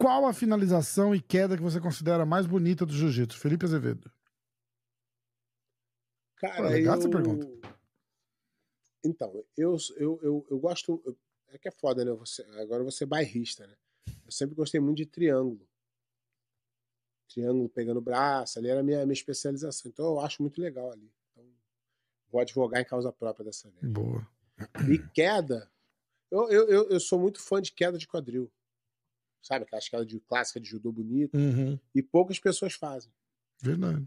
Qual a finalização e queda que você considera mais bonita do jiu-jitsu? Felipe Azevedo.
Cara,
Pô, legal
eu...
essa pergunta.
Então, eu, eu, eu, eu gosto. eu- É que é foda, né? Você, agora eu vou ser bairrista, né? Eu sempre gostei muito de triângulo. Triângulo pegando o braço, ali era a minha, minha especialização. Então eu acho muito legal ali. Então, vou advogar em causa própria dessa vez.
Boa.
E queda. Eu, eu, eu, eu sou muito fã de queda de quadril. Sabe? Aquelas quedas de clássica de judô bonito.
Uhum.
E poucas pessoas fazem.
Verdade.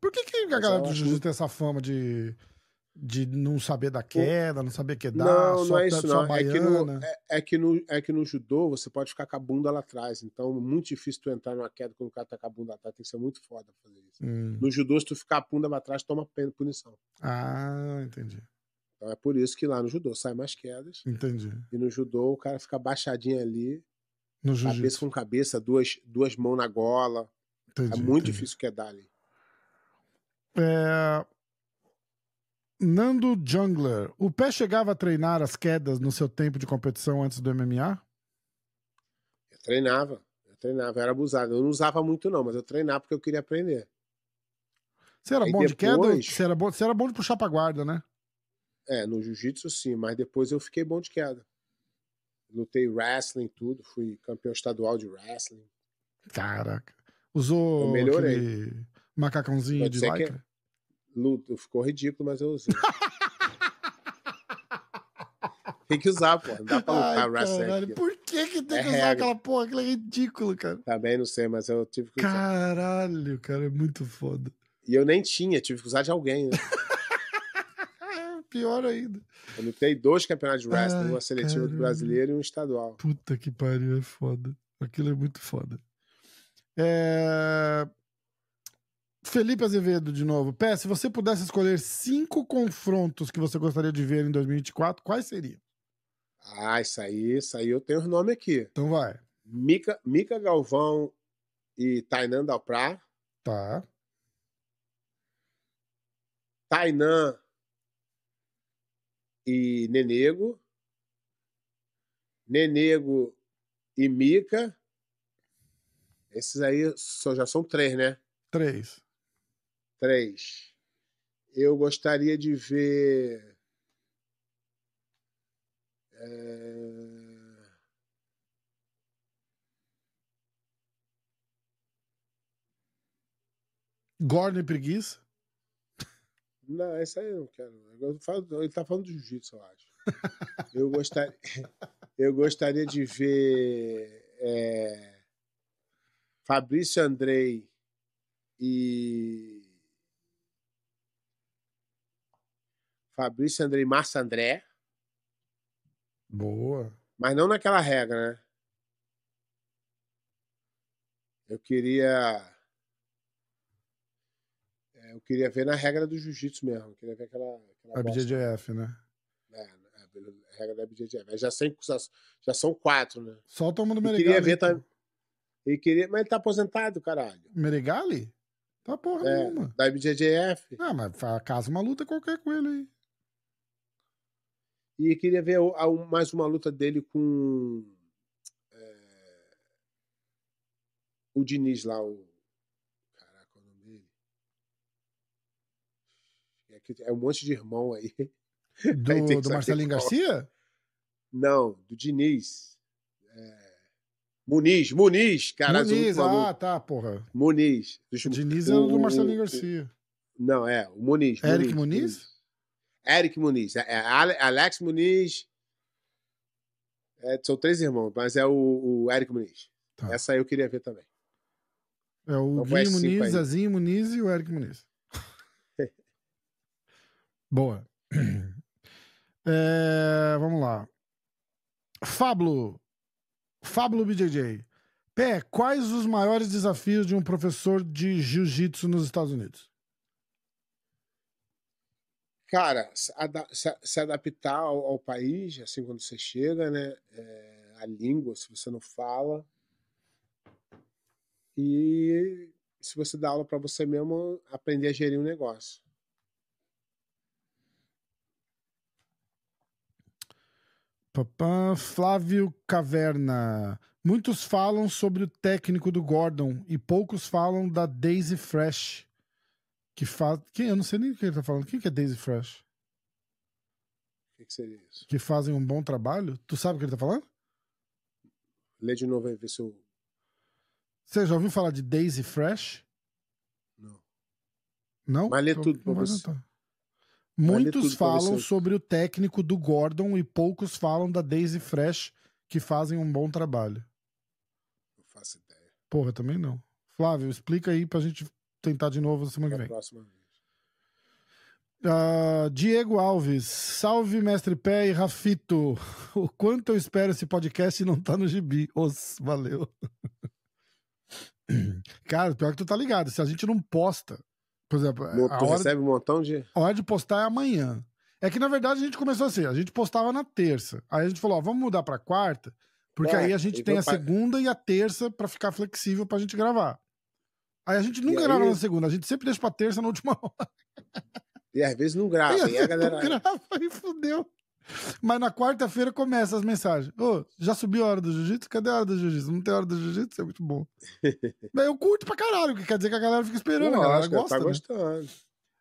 Por que, que a galera do jiu-jitsu tem essa fama de, de não saber da queda, não saber quedar,
Não,
só,
não é isso
só
não. É que, no, é, é que no, é que no judô você pode ficar com a bunda lá atrás. Então é muito difícil tu entrar numa queda quando o cara tá com a bunda atrás. Tem que ser muito foda fazer isso.
Hum.
No judô, se tu ficar a bunda pra trás, toma punição.
Ah, entendi.
Então é por isso que lá no judô sai mais quedas.
Entendi.
E no judô o cara fica baixadinho ali, cabeça com cabeça, duas, duas mãos na gola.
Entendi,
é muito
entendi.
difícil quedar ali.
É, Nando Jungler, o pé chegava a treinar as quedas no seu tempo de competição antes do MMA?
Eu treinava, eu treinava, eu era abusado. Eu não usava muito, não, mas eu treinava porque eu queria aprender.
Você era
Aí
bom de queda?
depois-
Você era bom, você era bom de puxar pra guarda, né?
É, no jiu-jitsu sim, mas depois eu fiquei bom de queda. Lutei wrestling, tudo, fui campeão estadual de wrestling.
Caraca. Usou
Eu melhorei.
aquele macacãozinho
Pode
de
que-
lycra?
Luto, ficou ridículo, mas eu usei. Tem que usar, pô. Não dá pra lutar
Ai,
wrestling.
caralho, por que, que tem
É
que usar
regra.
aquela porra? Aquilo é ridículo, cara.
Também não sei, mas eu tive que usar.
Caralho, cara, é muito foda.
E eu nem tinha, tive que usar de alguém. Né?
Pior ainda.
Eu lutei dois campeonatos de wrestling,
Ai,
uma seletiva do brasileiro e um estadual.
Puta que pariu, é foda. Aquilo é muito foda. É... Felipe Azevedo, de novo. Pé, se você pudesse escolher cinco confrontos que você gostaria de ver em 2024, quais seriam?
Ah, isso aí, isso aí eu tenho os nomes aqui.
Então vai.
Mica, Mica Galvão e Tainan Dalprá.
Tá.
Tainan e Nenego. Nenego e Mica. Esses aí só, já são três, né?
Três.
Três. Eu gostaria de ver. é,
Gordon e Preguiça.
Não, esse aí eu não quero. Eu falo- ele tá falando de jiu-jitsu, eu acho. Eu gostaria, eu gostaria de ver é, Fabrício Andrei e. Fabrício Andrei e Márcio André,
Boa.
mas não naquela regra, né? Eu queria. Eu queria ver na regra do jiu-jitsu mesmo. Eu queria ver aquela. aquela
A. BJJF, né?
É, é, pela regra da BJJF. Já, são, já, já são quatro, né?
Solta o mundo
E
Meregali.
queria ver também. E queria, mas ele tá aposentado, caralho.
Meregali? Tá porra
É,
nenhuma.
da BJJF.
Ah, mas casa uma luta qualquer com ele aí.
E queria ver a- mais uma luta dele com. é, o Diniz lá, o. Caraca, qual é o nome dele? É, é um monte de irmão aí.
Do,
Aí
do Marcelinho. Garcia?
Não, do Diniz. É, Muniz, Muniz, cara.
Muniz, ah, tá, porra.
Muniz. Dos-
O Diniz é o do Marcelinho Garcia.
Não, é, o Muniz.
Eric Muniz?
Eric Muniz. É, é Ale- Alex Muniz. É, são três irmãos, mas é o, o Eric Muniz.
Tá.
Essa aí eu queria ver também.
É o
Então cinco
Muniz. Zezinho Muniz e o Eric Muniz. Boa. É, vamos lá. Fablo. Fablo BJJ. Pé, quais os maiores desafios de um professor de jiu-jitsu nos Estados Unidos?
Cara, se adaptar ao, ao país, assim, quando você chega, né? É, a língua, se você não fala. E se você dá aula para você mesmo, aprender a gerir um negócio.
Papá, Flávio Caverna. Muitos falam sobre o técnico do Gordon e poucos falam da Daisy Fresh. Que faz. Quem? Eu não sei nem o que ele tá falando. Quem que é Daisy Fresh?
O que, que seria isso?
Que fazem um bom trabalho? Tu sabe o que ele tá falando?
Lê de novo aí, ver se eu.
Você já ouviu falar de Daisy Fresh?
Não.
Não?
Mas lê
Então,
tudo pra você.
adiantar. Muitos falam sobre o técnico do Gordon e poucos falam da Daisy Fresh, que fazem um bom trabalho.
Não faço ideia.
Porra, também não. Flávio, explica aí pra gente tentar de novo na semana que vem.
próxima.
Ah, Diego Alves, salve mestre Pé e Rafito. O quanto eu espero esse podcast e não tá no gibi. Os, valeu. Cara, pior que tu tá ligado, se a gente não posta, por exemplo, a
Tu
hora,
recebe um montão de.
a hora de postar é amanhã. É que na verdade a gente começou assim, a gente postava na terça. Aí a gente falou, ó, vamos mudar pra quarta, porque
É,
aí a gente
e
tem a
pai-
segunda e a terça pra ficar flexível pra gente gravar. Aí a gente nunca
aí-
grava na segunda, a gente sempre deixa pra terça na última hora.
E às vezes não grava. E a galera.
Não grava e fudeu. Mas na quarta-feira começa as mensagens. Ô, já subiu a hora do jiu-jitsu? Cadê a hora do jiu-jitsu? Não tem hora do jiu-jitsu? É muito bom. Daí eu curto pra caralho, porque quer dizer que a galera fica esperando, a galera
Lógico,
gosta.
tá
né?
gostando.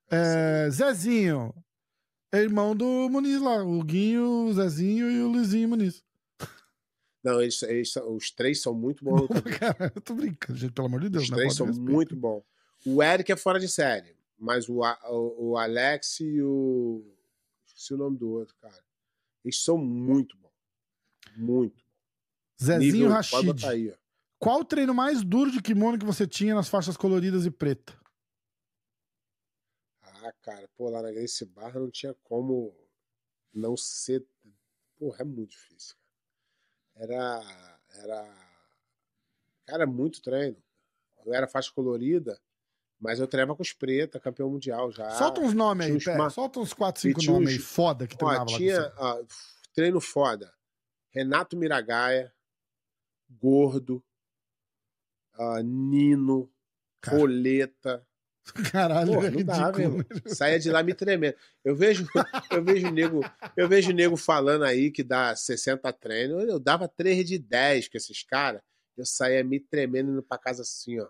É, Zezinho. É irmão do Muniz lá. O Guinho, o Zezinho e o Luizinho Muniz.
Não, eles, eles os três são muito bons. lutadores.
Cara, eu tô brincando, gente, pelo amor de Deus.
Os
né?
três são
respeito.
muito bons. O Eric é fora de série, mas o, o, o Alex e o. Esqueci o nome do outro, cara. Eles são muito bons. Muito.
Zezinho
Nível-
Rashid.
aí.
Qual o treino mais duro de kimono que você tinha nas faixas coloridas e preta?
Ah, cara, pô, lá na Grace Barra não tinha como não ser. Porra, é muito difícil. cara. Era. Era. Cara, muito treino. Eu era faixa colorida, mas eu treinava com os preta, campeão mundial já.
Solta uns nomes aí,
uns
Solta uns 4,
E
5
tinha
nomes
uns-
aí, foda que
Ó,
treinava lá
tinha
você.
ó, treino foda. Renato Miragaia, Gordo, ah, Nino,
Cara.
Roleta.
Caralho,
Porra,
é
não dava,
ridículo.
irmão. Saia de lá me tremendo. Eu vejo, eu vejo nego, eu vejo nego falando aí que dá 60 treinos. Eu dava 3 de 10 com esses caras. Eu saía me tremendo indo pra casa assim, ó.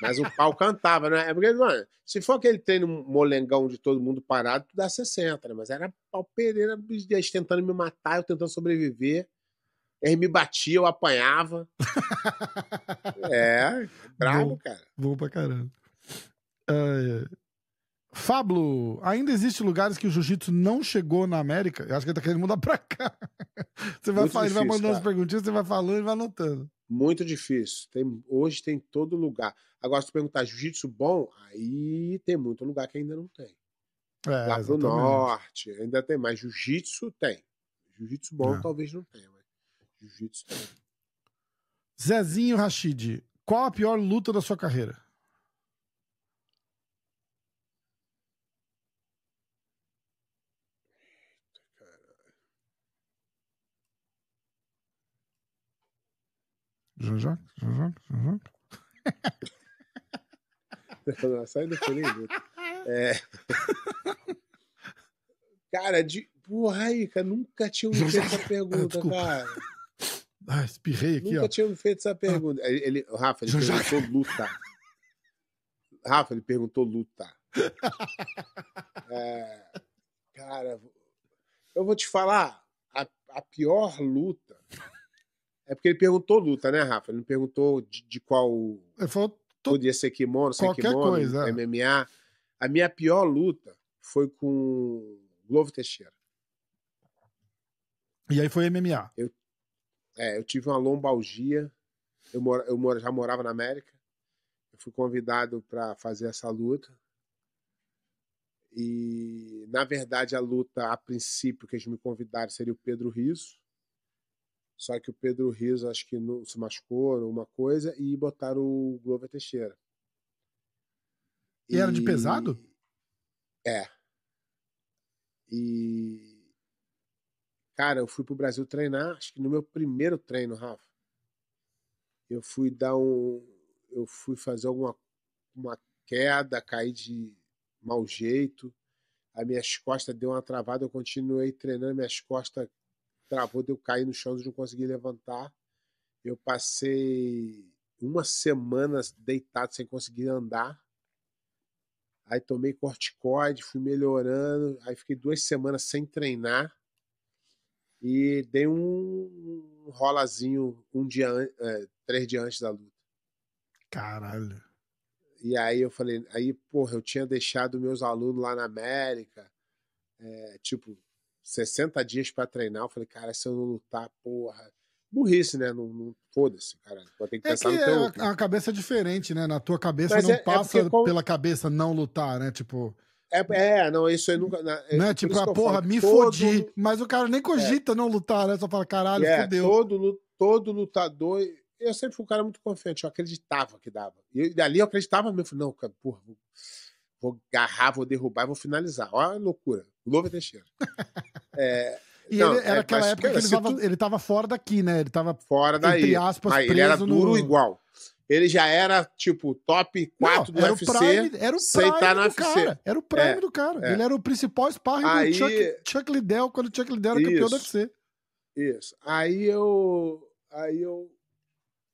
Mas o pau cantava, né? É porque, mano, se for aquele treino molengão de todo mundo parado, tu dá 60, né? Mas era pau pereira, eles tentando me matar, eu tentando sobreviver. Eles me batiam, eu apanhava. É, brabo,
Bom.
cara.
Bom pra caramba. É... Fablo, ainda existe lugares que o jiu-jitsu não chegou na América? Eu acho que ele tá querendo mudar pra cá. Você vai, falar, ele vai
difícil,
mandando as
cara.
perguntinhas, você vai falando e vai anotando.
Muito difícil. Tem, hoje tem em todo lugar. Agora, se tu perguntar jiu-jitsu bom, aí tem muito lugar que ainda não tem.
É,
Lá pro
exatamente.
norte, ainda tem, mas jiu-jitsu tem. Jiu-jitsu bom
É.
talvez não tenha, mas jiu-jitsu tem.
Zezinho Rashid, qual a pior luta da sua carreira? Jean-Jacques? Jean-Jacques? Jean-Jacques?
Sai do feliz. É... Cara, de. Porra, aí, cara, nunca tinha me feito essa pergunta,
Desculpa.
cara.
Ah, espirrei aqui,
Nunca
ó.
tinha me feito essa pergunta. Ele, ele- Rafa, ele
já-
perguntou luta. Rafa, ele perguntou luta. É, cara, eu vou te falar, a, a pior luta. É porque ele perguntou luta, né, Rafa? Ele não perguntou de, de qual
Ele falou, tô-
podia ser kimono, sem
Qualquer
kimono,
coisa, é.
MMA. A minha pior luta foi com Glovo Teixeira.
E aí foi MMA.
É, eu tive uma lombalgia. Eu, mora, eu mora, já morava na América. Eu fui convidado para fazer essa luta. E, na verdade, a luta, a princípio, que eles me convidaram seria o Pedro Riso. Só que o Pedro Riso, acho que não se machucou, uma coisa, e botaram o Glover Teixeira.
E era de pesado?
É. E. Cara, eu fui pro Brasil treinar, acho que no meu primeiro treino, Rafa. Eu fui dar um. Eu fui fazer alguma uma queda, caí de mau jeito. As minhas costas deu uma travada, eu continuei treinando, minhas costas travou, deu cair no chão, eu não consegui levantar. Eu passei uma semana deitado sem conseguir andar. Aí tomei corticoide, fui melhorando. Aí fiquei duas semanas sem treinar. E dei um rolazinho um dia, é, três dias antes da luta.
Caralho.
E aí eu falei, aí, porra, eu tinha deixado meus alunos lá na América, é, tipo, 60 dias pra treinar. Eu falei, cara, se eu não lutar, porra. burrice, né? Não, não foda-se, cara. Tem que
É
pensar
que
no teu.
a, a cabeça é diferente, né? Na tua cabeça
Mas
não
é- é
passa
como-
pela cabeça não lutar, né? Tipo,
É, é, não, isso aí nunca. é
né? Tipo,
que
ah, porra, me
todo-
fodi. Mas o cara nem cogita não lutar, né? Só fala, caralho,
É,
fodeu.
todo, todo lutador. Eu sempre fui um cara muito confiante, eu acreditava que dava. E dali eu acreditava mesmo. Falei, não, cara, porra, vou, agarrar, vou derrubar e vou finalizar. Olha a loucura. Louva Teixeira. É,
E
não,
ele, era
é,
aquela
mas,
época que ele
se
tava,
tu-
fora daqui, né? Ele tava,
fora daí.
entre aspas,
Mas ele era duro
no...
igual. Ele já era, tipo, top 4
Não,
do
era
UFC.
o prime, era o prime
tá no
do
UFC.
cara. Era o prime
É,
do cara.
é.
Ele era o principal sparring
Aí-
do Chuck, Chuck Liddell, quando o Chuck Liddell era campeão
Isso.
do UFC.
Isso. Aí eu. Aí eu.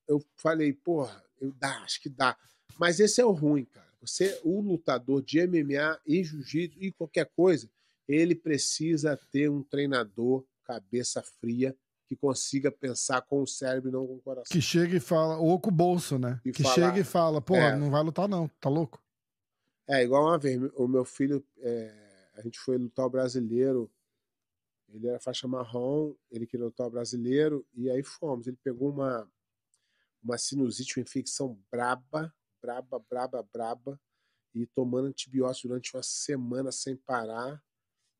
Eu falei, porra, eu dá, acho que dá. Mas esse é o ruim, cara. Você, o lutador de MMA e jiu-jitsu e qualquer coisa, ele precisa ter um treinador cabeça fria que consiga pensar com o cérebro e não com o coração.
Que chega e fala, ou com o bolso, né?
E
que
fala-
chega e fala, porra,
É.
não vai lutar não, tá louco?
É, igual uma vez, o meu filho, é, a gente foi lutar o brasileiro, ele era faixa marrom, ele queria lutar o brasileiro, e aí fomos. Ele pegou uma, uma sinusite, uma infecção braba, braba, braba, braba, e tomando antibiótico durante uma semana sem parar.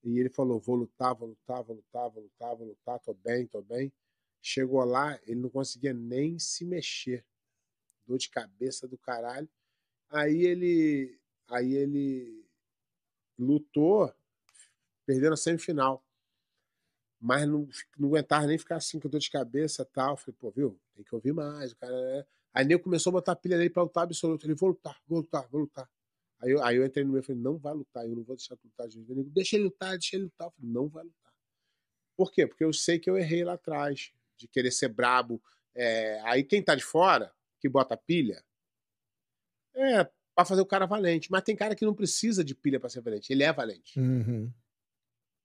E ele falou: vou lutar, vou lutar, vou lutar, vou lutar, vou lutar, tô bem, tô bem. Chegou lá, ele não conseguia nem se mexer. Dor de cabeça do caralho. Aí ele, aí ele lutou, perdeu na semifinal. Mas não, não aguentava nem ficar assim com dor de cabeça tal. Falei, pô, viu? Tem que ouvir mais. O cara é... Aí nego começou a botar a pilha nele pra lutar absoluto. Ele, vou lutar, vou lutar, vou lutar. Aí eu, aí eu entrei no meio e falei, não vai lutar, eu não vou deixar tu lutar de. Ele, deixa ele lutar, deixa ele lutar. Eu falei, não vai lutar. Por quê? Porque eu sei que eu errei lá atrás, de querer ser brabo. É, aí quem tá de fora, que bota pilha, é pra fazer o cara valente. Mas tem cara que não precisa de pilha pra ser valente, ele é valente.
Uhum.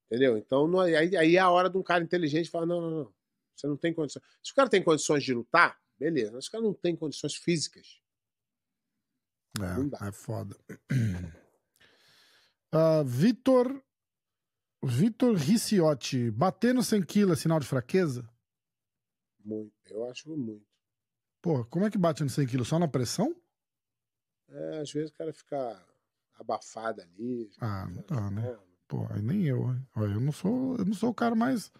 Entendeu? Então, não- aí, aí é a hora de um cara inteligente falar: não, não, não. Você não tem condições. Se o cara tem condições de lutar, beleza. Mas se o cara não tem condições físicas.
É, é foda. Ah, Vitor. Vitor Ricciotti, bater no 100 kg é sinal de fraqueza?
muito. Eu acho muito.
Pô, como é que bate no 100 kg? Só na pressão?
É, às vezes o cara fica abafado ali.
Ah, não dá, né?
Pô,
Pô, aí nem eu. hein? Olha, Eu não sou, eu não sou o cara mais.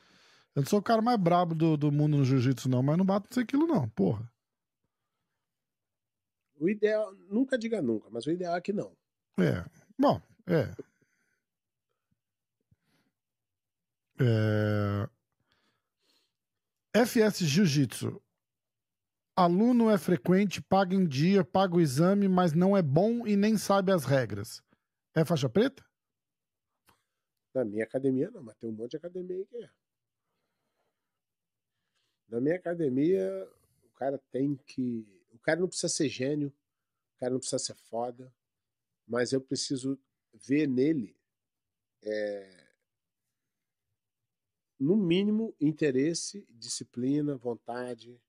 Eu não sou o cara mais brabo do, do mundo no jiu-jitsu, não, mas não bato no 100 kg, não, porra.
O ideal, nunca diga nunca, mas o ideal é que não.
É. Bom, é. É... FS Jiu-Jitsu. Aluno é frequente, paga em dia, paga o exame, mas não é bom e nem sabe as regras. É faixa preta?
Na minha academia, não, mas tem um monte de academia aí que é. Na minha academia, o cara tem que. O cara não precisa ser gênio, o cara não precisa ser foda, mas eu preciso ver nele, é, no mínimo, interesse, disciplina, vontade.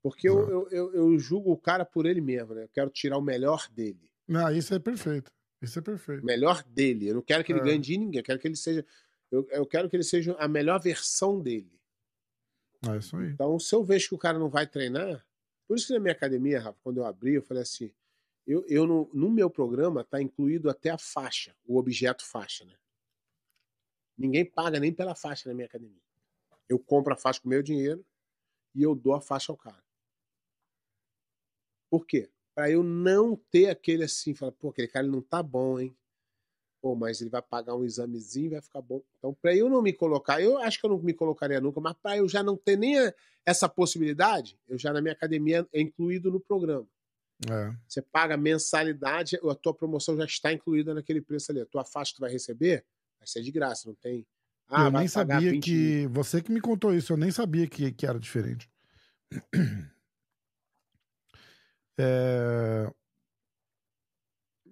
Porque eu, eu, eu, eu julgo o cara por ele mesmo, né? Eu quero tirar o melhor dele.
Ah, isso é perfeito. Isso é perfeito.
melhor dele. Eu não quero que ele
É.
ganhe de ninguém. Eu quero que ele seja. Eu, eu quero que ele seja a melhor versão dele.
É isso aí.
Então, se eu vejo que o cara não vai treinar, por isso que na minha academia, Rafa, quando eu abri, eu falei assim: eu, eu no, no meu programa está incluído até a faixa, o objeto faixa, né? Ninguém paga nem pela faixa na minha academia. Eu compro a faixa com meu dinheiro e eu dou a faixa ao cara. Por quê? Para eu não ter aquele assim, falar, pô, aquele cara não tá bom, hein? Pô, mas ele vai pagar um examezinho e vai ficar bom. Então, para eu não me colocar, eu acho que eu não me colocaria nunca, mas para eu já não ter nem a- essa possibilidade, eu já na minha academia é incluído no programa.
É.
Você paga mensalidade, a tua promoção já está incluída naquele preço ali. A tua faixa que tu vai receber vai ser de graça, não tem. Ah,
eu nem sabia
20
que. Você que me contou isso, eu nem sabia que, que era diferente. É,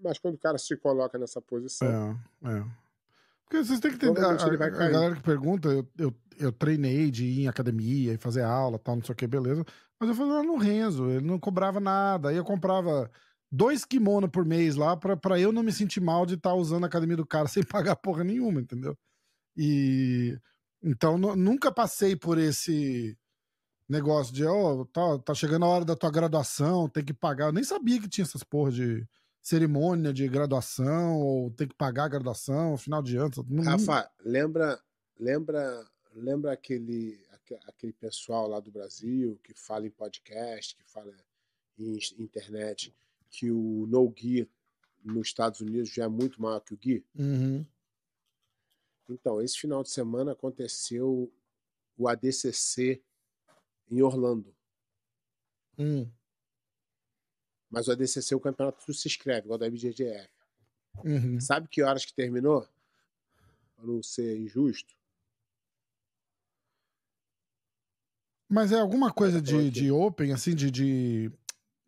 Mas quando o cara se coloca nessa posição,
é, é. Porque vocês têm que entender. A, a- galera que pergunta, eu, eu, eu treinei de ir em academia e fazer aula, tal, não sei o que, beleza. Mas eu fazia lá no Renzo, ele não cobrava nada. Aí eu comprava dois kimono por mês lá pra, pra eu não me sentir mal de estar usando a academia do cara sem pagar porra nenhuma, entendeu? E então nu- nunca passei por esse negócio de, ó, tá, tá chegando a hora da tua graduação, tem que pagar. Eu nem sabia que tinha essas porra de cerimônia de graduação, ou tem que pagar a graduação, final de ano. Não,
Rafa, lembra, lembra, lembra aquele, aque- aquele pessoal lá do Brasil que fala em podcast, que fala em internet, que o No Gui nos Estados Unidos já é muito maior que o Gui?
Uhum.
Então, esse final de semana aconteceu o ADCC em Orlando.
Hum.
Mas o ADCC é o campeonato que tu se inscreve, igual da IBJJF.
Uhum.
Sabe que horas que terminou? Para não ser injusto.
Mas é alguma coisa de, de open, assim, de, de,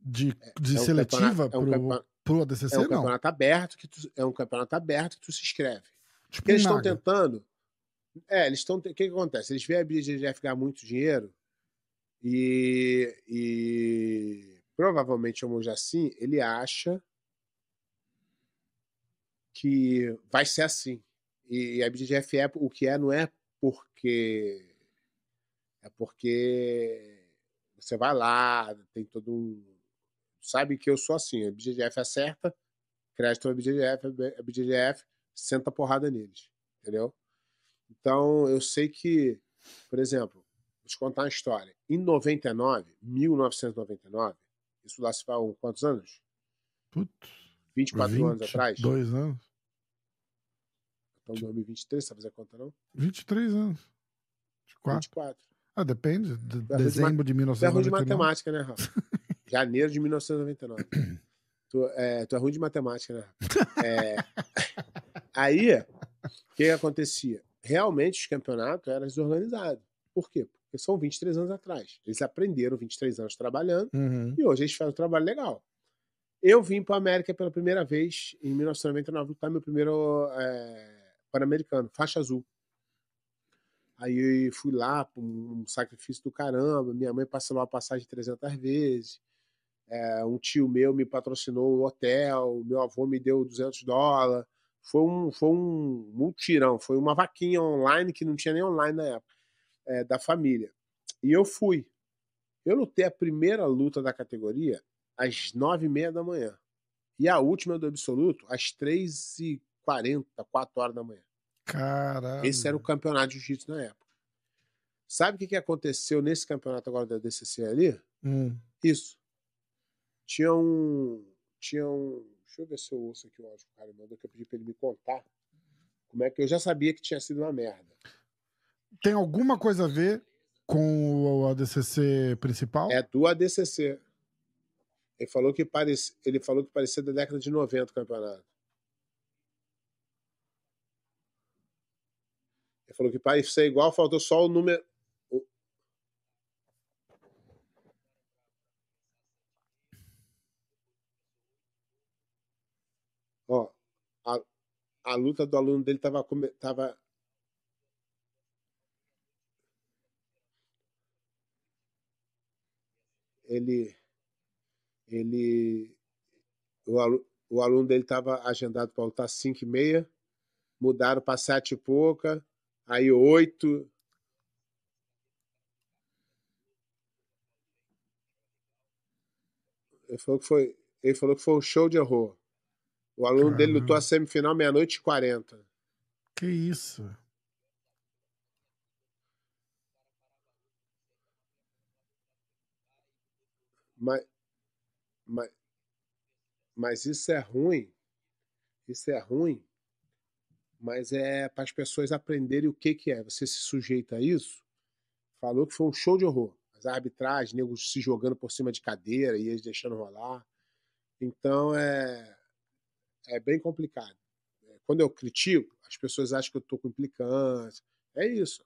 de, de
É um
seletiva
campeonato- é um
pro, ADCC?
É um
não.
campeonato aberto que tu, é um campeonato aberto que tu se inscreve.
Tipo
eles
um
estão tentando. É, eles estão. O que, que acontece? Eles veem a BJJF ganhar muito dinheiro e, e provavelmente o Mojacin, ele acha que vai ser assim. E a BJJF é o que é, não é porque. É porque você vai lá, tem todo um. Sabe que eu sou assim, a BJJF acerta, crédito à BJJF, a BJJF senta porrada neles, entendeu? Então, eu sei que, por exemplo, vou te contar uma história. Em 99, 1999, isso lá se faz quantos anos?
Putz,
24 anos atrás?
Dois anos.
Então, 2023, sabe fazer a conta não?
23 anos. 24.
24.
Ah, depende. De,
ruim de
dezembro de
Tu é ruim de
1999.
matemática, né, Rafa? Janeiro de 1999. tu, é, tu é ruim de matemática, né? Rafa? É, aí, o que acontecia? Realmente, os campeonatos eram desorganizados. Por quê? Porque são 23 anos atrás. Eles aprenderam 23 anos trabalhando
Uhum.
e hoje eles fazem um trabalho legal. Eu vim para a América pela primeira vez em 1999, lutar meu primeiro é, Pan-Americano, faixa azul. Aí fui lá, um sacrifício do caramba. Minha mãe parcelou a passagem 300 vezes. É, um tio meu me patrocinou o hotel. Meu avô me deu 200 dólares. Foi um, foi um multirão. Foi uma vaquinha online que não tinha nem online na época, é, da família. E eu fui. Eu lutei a primeira luta da categoria às nove e meia da manhã. E a última do absoluto às três e quarenta, quatro horas da manhã.
Caralho.
Esse era o campeonato de jiu-jitsu na época. Sabe o que, que aconteceu nesse campeonato agora da DCC ali?
Hum.
Isso. Tinha um. Tinha um. Deixa eu ver se eu ouço aqui o áudio que o cara mandou, que eu pedi pra ele me contar. Como é que eu já sabia que tinha sido uma merda.
Tem alguma coisa a ver com o ADCC principal?
É do ADCC. Ele falou que parecia, ele falou que parecia da década de 90 o campeonato. Ele falou que parecia igual, faltou só o número. Ó, a, a luta do aluno dele tava, come- tava ele ele o, alu- o aluno dele estava agendado para lutar 5 e meia, mudaram para 7 e pouca, aí 8. Ele falou que foi, ele falou que foi um show de horror. O aluno dele lutou a semifinal meia-noite e 40.
Que isso?
Mas, mas, mas isso é ruim. Isso é ruim. Mas é para as pessoas aprenderem o que, que é. Você se sujeita a isso. Falou que foi um show de horror. As arbitragens, negros se jogando por cima de cadeira e eles deixando rolar. Então é, é bem complicado. Quando eu critico, as pessoas acham que eu estou com implicância. É isso.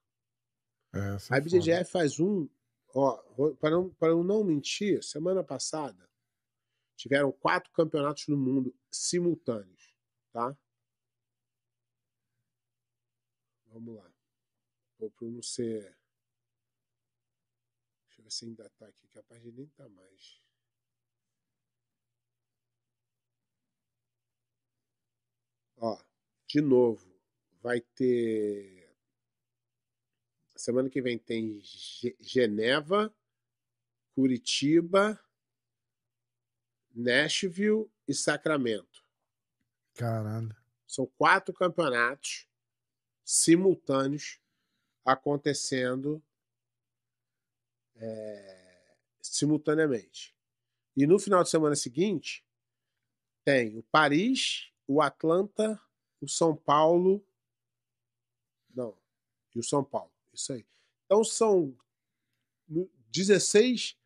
É,
A
é foda.
IBJJF faz um. Ó, para não, para eu não mentir, semana passada tiveram quatro campeonatos no mundo simultâneos, tá? Vamos lá. Vou para não ser. Deixa eu ver se ainda tá aqui, que a página nem tá mais. Ó, de novo, vai ter Semana que vem tem Ge- Geneva, Curitiba, Nashville e Sacramento.
Caralho.
São quatro campeonatos simultâneos acontecendo é, simultaneamente. E no final de semana seguinte, tem o Paris, o Atlanta, o São Paulo. Não, e o São Paulo. Isso aí. Então são no- 16,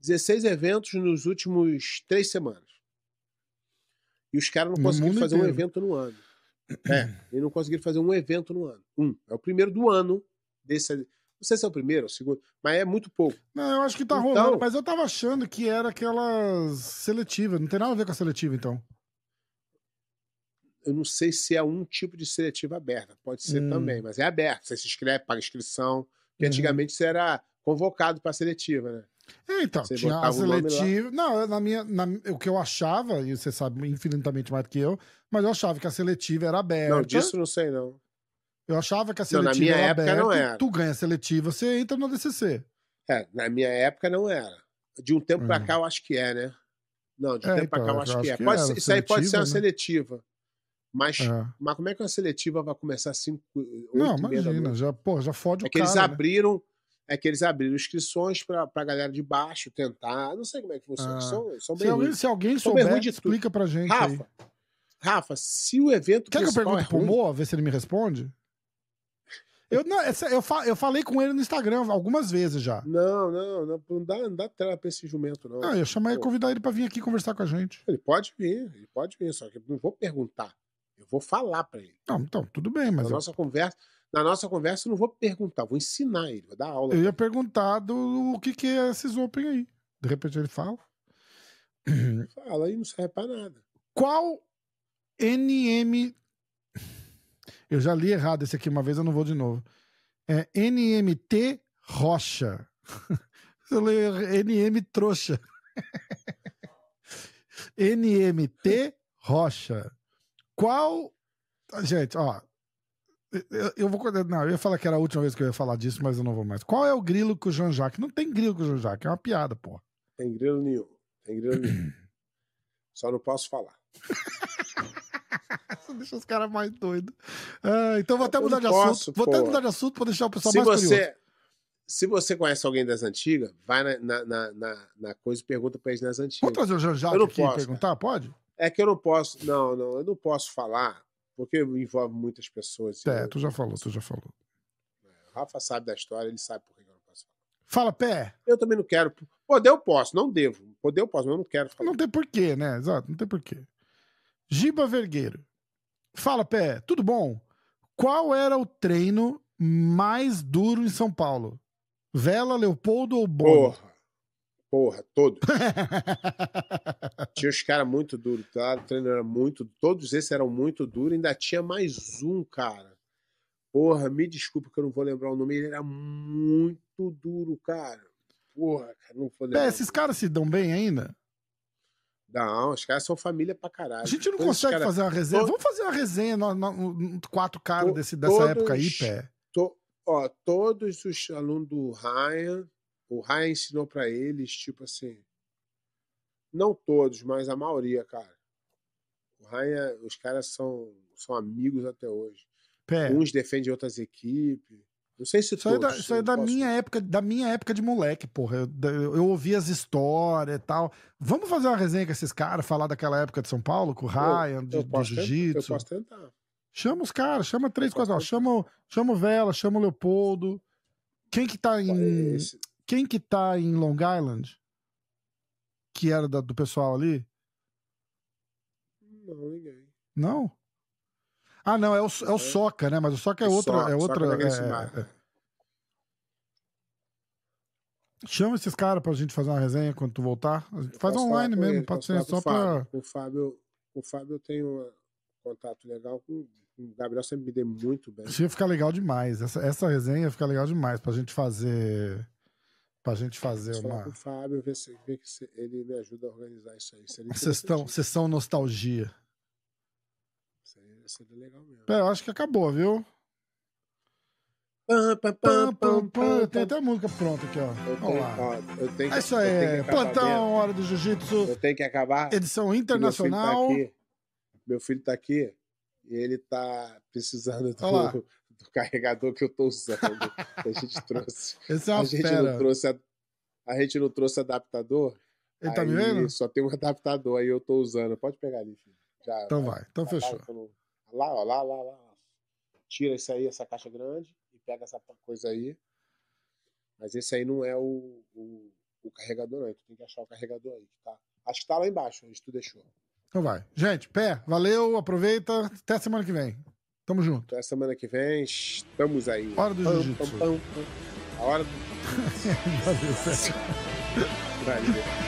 16 eventos nos últimos três semanas. E os caras não conseguiram fazer um
inteiro.
evento no ano. É, e não conseguiram fazer um evento no ano. Um. É o primeiro do ano desse. Não sei se é o primeiro ou o segundo, mas é muito pouco.
Não, eu acho que tá
Então-
rolando, mas eu tava achando que era aquelas seletivas. Não tem nada a ver com a seletiva, então.
Eu não sei se é um tipo de seletiva aberta. Pode ser
Hum.
também, mas é aberto. Você se inscreve, paga inscrição. Porque
Uhum.
antigamente você era convocado para seletiva, né?
É, então,
Você
tinha a seletiva. Não, na minha, na- o que eu achava, e você sabe infinitamente mais do que eu, mas eu achava que a seletiva era aberta.
Não, disso não sei, não.
Eu achava que a
Não,
seletiva
na minha
era
época
aberta.
não era.
Tu ganha a seletiva, você entra no DCC.
É, na minha época não era. De um tempo pra
Uhum.
cá eu acho que é, né? Não, de um
É,
tempo pra
então,
cá eu acho que é.
que
Pode
era
ser- isso aí pode ser uma
seletiva,
seletiva. Mas,
É.
mas como é que uma seletiva vai começar às 5, 8
Não, imagina, já, pô, já fode
É
o
que eles
cara. né?
abriram. É que eles abriram inscrições pra, pra galera de baixo tentar. Não sei como é que funciona.
Ah.
São, são
Se
bem
alguém, se alguém
Sou bem
souber,
de
explica pra gente aí.
Rafa, Rafa, se o evento
Quer que eu pergunte
é
pro Moa, ver se ele me responde? Eu, não, essa- eu, eu falei com ele no Instagram algumas vezes já.
Não, não, não, não dá, não dá tela pra esse jumento, não.
Ah, eu chamei e convidar ele pra vir aqui conversar com a gente.
Ele pode vir, ele pode vir, só que eu não vou perguntar. Eu vou falar pra ele.
Não, então, tudo bem, mas
na
eu,
nossa conversa, na nossa conversa eu não vou perguntar, vou ensinar ele, vou dar aula.
eu ia perguntar do o que, que é esses Open aí. De repente ele fala.
Fala aí, não serve pra nada.
Qual NM. Eu já li errado esse aqui uma vez, eu não vou de novo. É NMT Rocha. Eu leio NM Trouxa. NMT Rocha. Qual. Gente, ó. Eu, eu vou. Não, eu ia falar que era a última vez que eu ia falar disso, mas eu não vou mais. Qual é o grilo com o Jean-Jacques? Não tem grilo com o Jean-Jacques, é uma piada, pô.
Tem grilo nenhum. Tem grilo nenhum. Só não posso falar.
Deixa os caras mais doidos. Ah, então vou até mudar de
posso,
assunto. Vou até
pô.
mudar de assunto pra deixar o pessoal
Se
mais curioso.
você, se você conhece alguém das antigas, vai na, na, na, na- coisa e pergunta pra eles nas antigas.
trazer o Jean-Jacques aqui e
posso,
perguntar? Pode?
É que eu não posso. Não, não, eu não posso falar, porque envolve muitas pessoas.
É,
Eu-
tu já falou, tu já falou.
O Rafa sabe da história, ele sabe por que eu não posso falar.
Fala, pé.
Eu também não quero. Poder eu posso, não devo. Poder eu posso, mas eu não quero falar.
Não tem porquê, né? Exato, não tem porquê. Giba Vergueiro. Fala, pé. Tudo bom? Qual era o treino mais duro em São Paulo? Vela, Leopoldo ou Bono?
Porra. Porra, todo. tinha os caras muito duros, tá? O treino era muito. Todos esses eram muito duros. Ainda tinha mais um, cara. Porra, me desculpa que eu não vou lembrar o nome. Ele era muito duro, cara. Porra, cara, não vou lembrar. O
esses caras se dão bem ainda?
Não, os caras são família pra caralho.
A gente não consegue
caras-
fazer uma resenha.
to-
Vamos fazer uma resenha, no, no- no- quatro caras desse, dessa
todos-
época aí, pé.
to- ó, todos os alunos do Ryan, o Ryan ensinou pra eles, tipo assim, não todos, mas a maioria, cara. O Ryan, os caras são, são amigos até hoje.
Pé.
Uns defendem outras equipes. Não sei se
Isso aí, é
todos.
da, isso é da
posso-
minha época, da minha época de moleque, porra. Eu, eu, eu ouvi as histórias e tal. Vamos fazer uma resenha com esses caras, falar daquela época de São Paulo, com o Ryan,
Eu
de
posso, tentar, eu
jiu-jitsu.
posso tentar.
Chama os caras, chama três, quatro. Chama, o- chama o Vela, chama o Leopoldo. Quem que tá em.
Esse-
Quem que tá em Long Island? Que era da- do pessoal ali?
Não, ninguém.
Não? Ah, não, é o, é o Soca, né? Mas o Soca é outra.
Só-
é outra é- é- é. Chama esses caras pra gente fazer uma resenha quando tu voltar. Faz online mesmo,
ele,
pode ser só pra.
Fábio. O Fábio, o Fábio eu tenho um contato legal com com o Gabriel sempre me deu muito bem.
Isso ia ficar legal demais. Essa, essa resenha ia ficar legal demais pra gente fazer. Pra gente fazer uma.
com o Fábio, ver se, ver se ele me ajuda a organizar isso aí. Seria
Sessão, sessão nostalgia.
Seria, seria legal mesmo.
É, eu acho que acabou, viu?
Pam, pam,
Pam,
pam,
pam,
pam,
pam. Tem até a música pronta aqui, ó.
Eu
Vamos
tenho,
lá.
ó, eu tenho que-
É isso
eu tenho
aí. Plantão,
mesmo.
Hora do Jiu-Jitsu,
Eu tenho que acabar.
edição
Meu filho
internacional.
tá aqui. Meu filho tá aqui e ele tá precisando do, do carregador que eu tô usando. a gente trouxe.
Esse é
A
uma
gente
fera.
não trouxe a, a gente não trouxe adaptador.
Ele tá
aí
me vendo?
Só tem um adaptador aí eu tô usando. Pode pegar ali, filho. Já,
Então vai, então fechou.
tá, então- Lá, ó, lá, lá, lá. Tira isso aí, essa caixa grande e pega essa coisa aí. Mas esse aí não é o, o, o carregador, não. Tu tem que achar o carregador aí. que Tá. Acho que tá lá embaixo, onde tu deixou.
Então vai. Gente, pé, valeu, aproveita. Até semana que vem. Tamo junto.
Então, semana que vem, estamos aí.
Hora do jiu-jitsu.
A hora do.
Valeu, pé.
Valeu.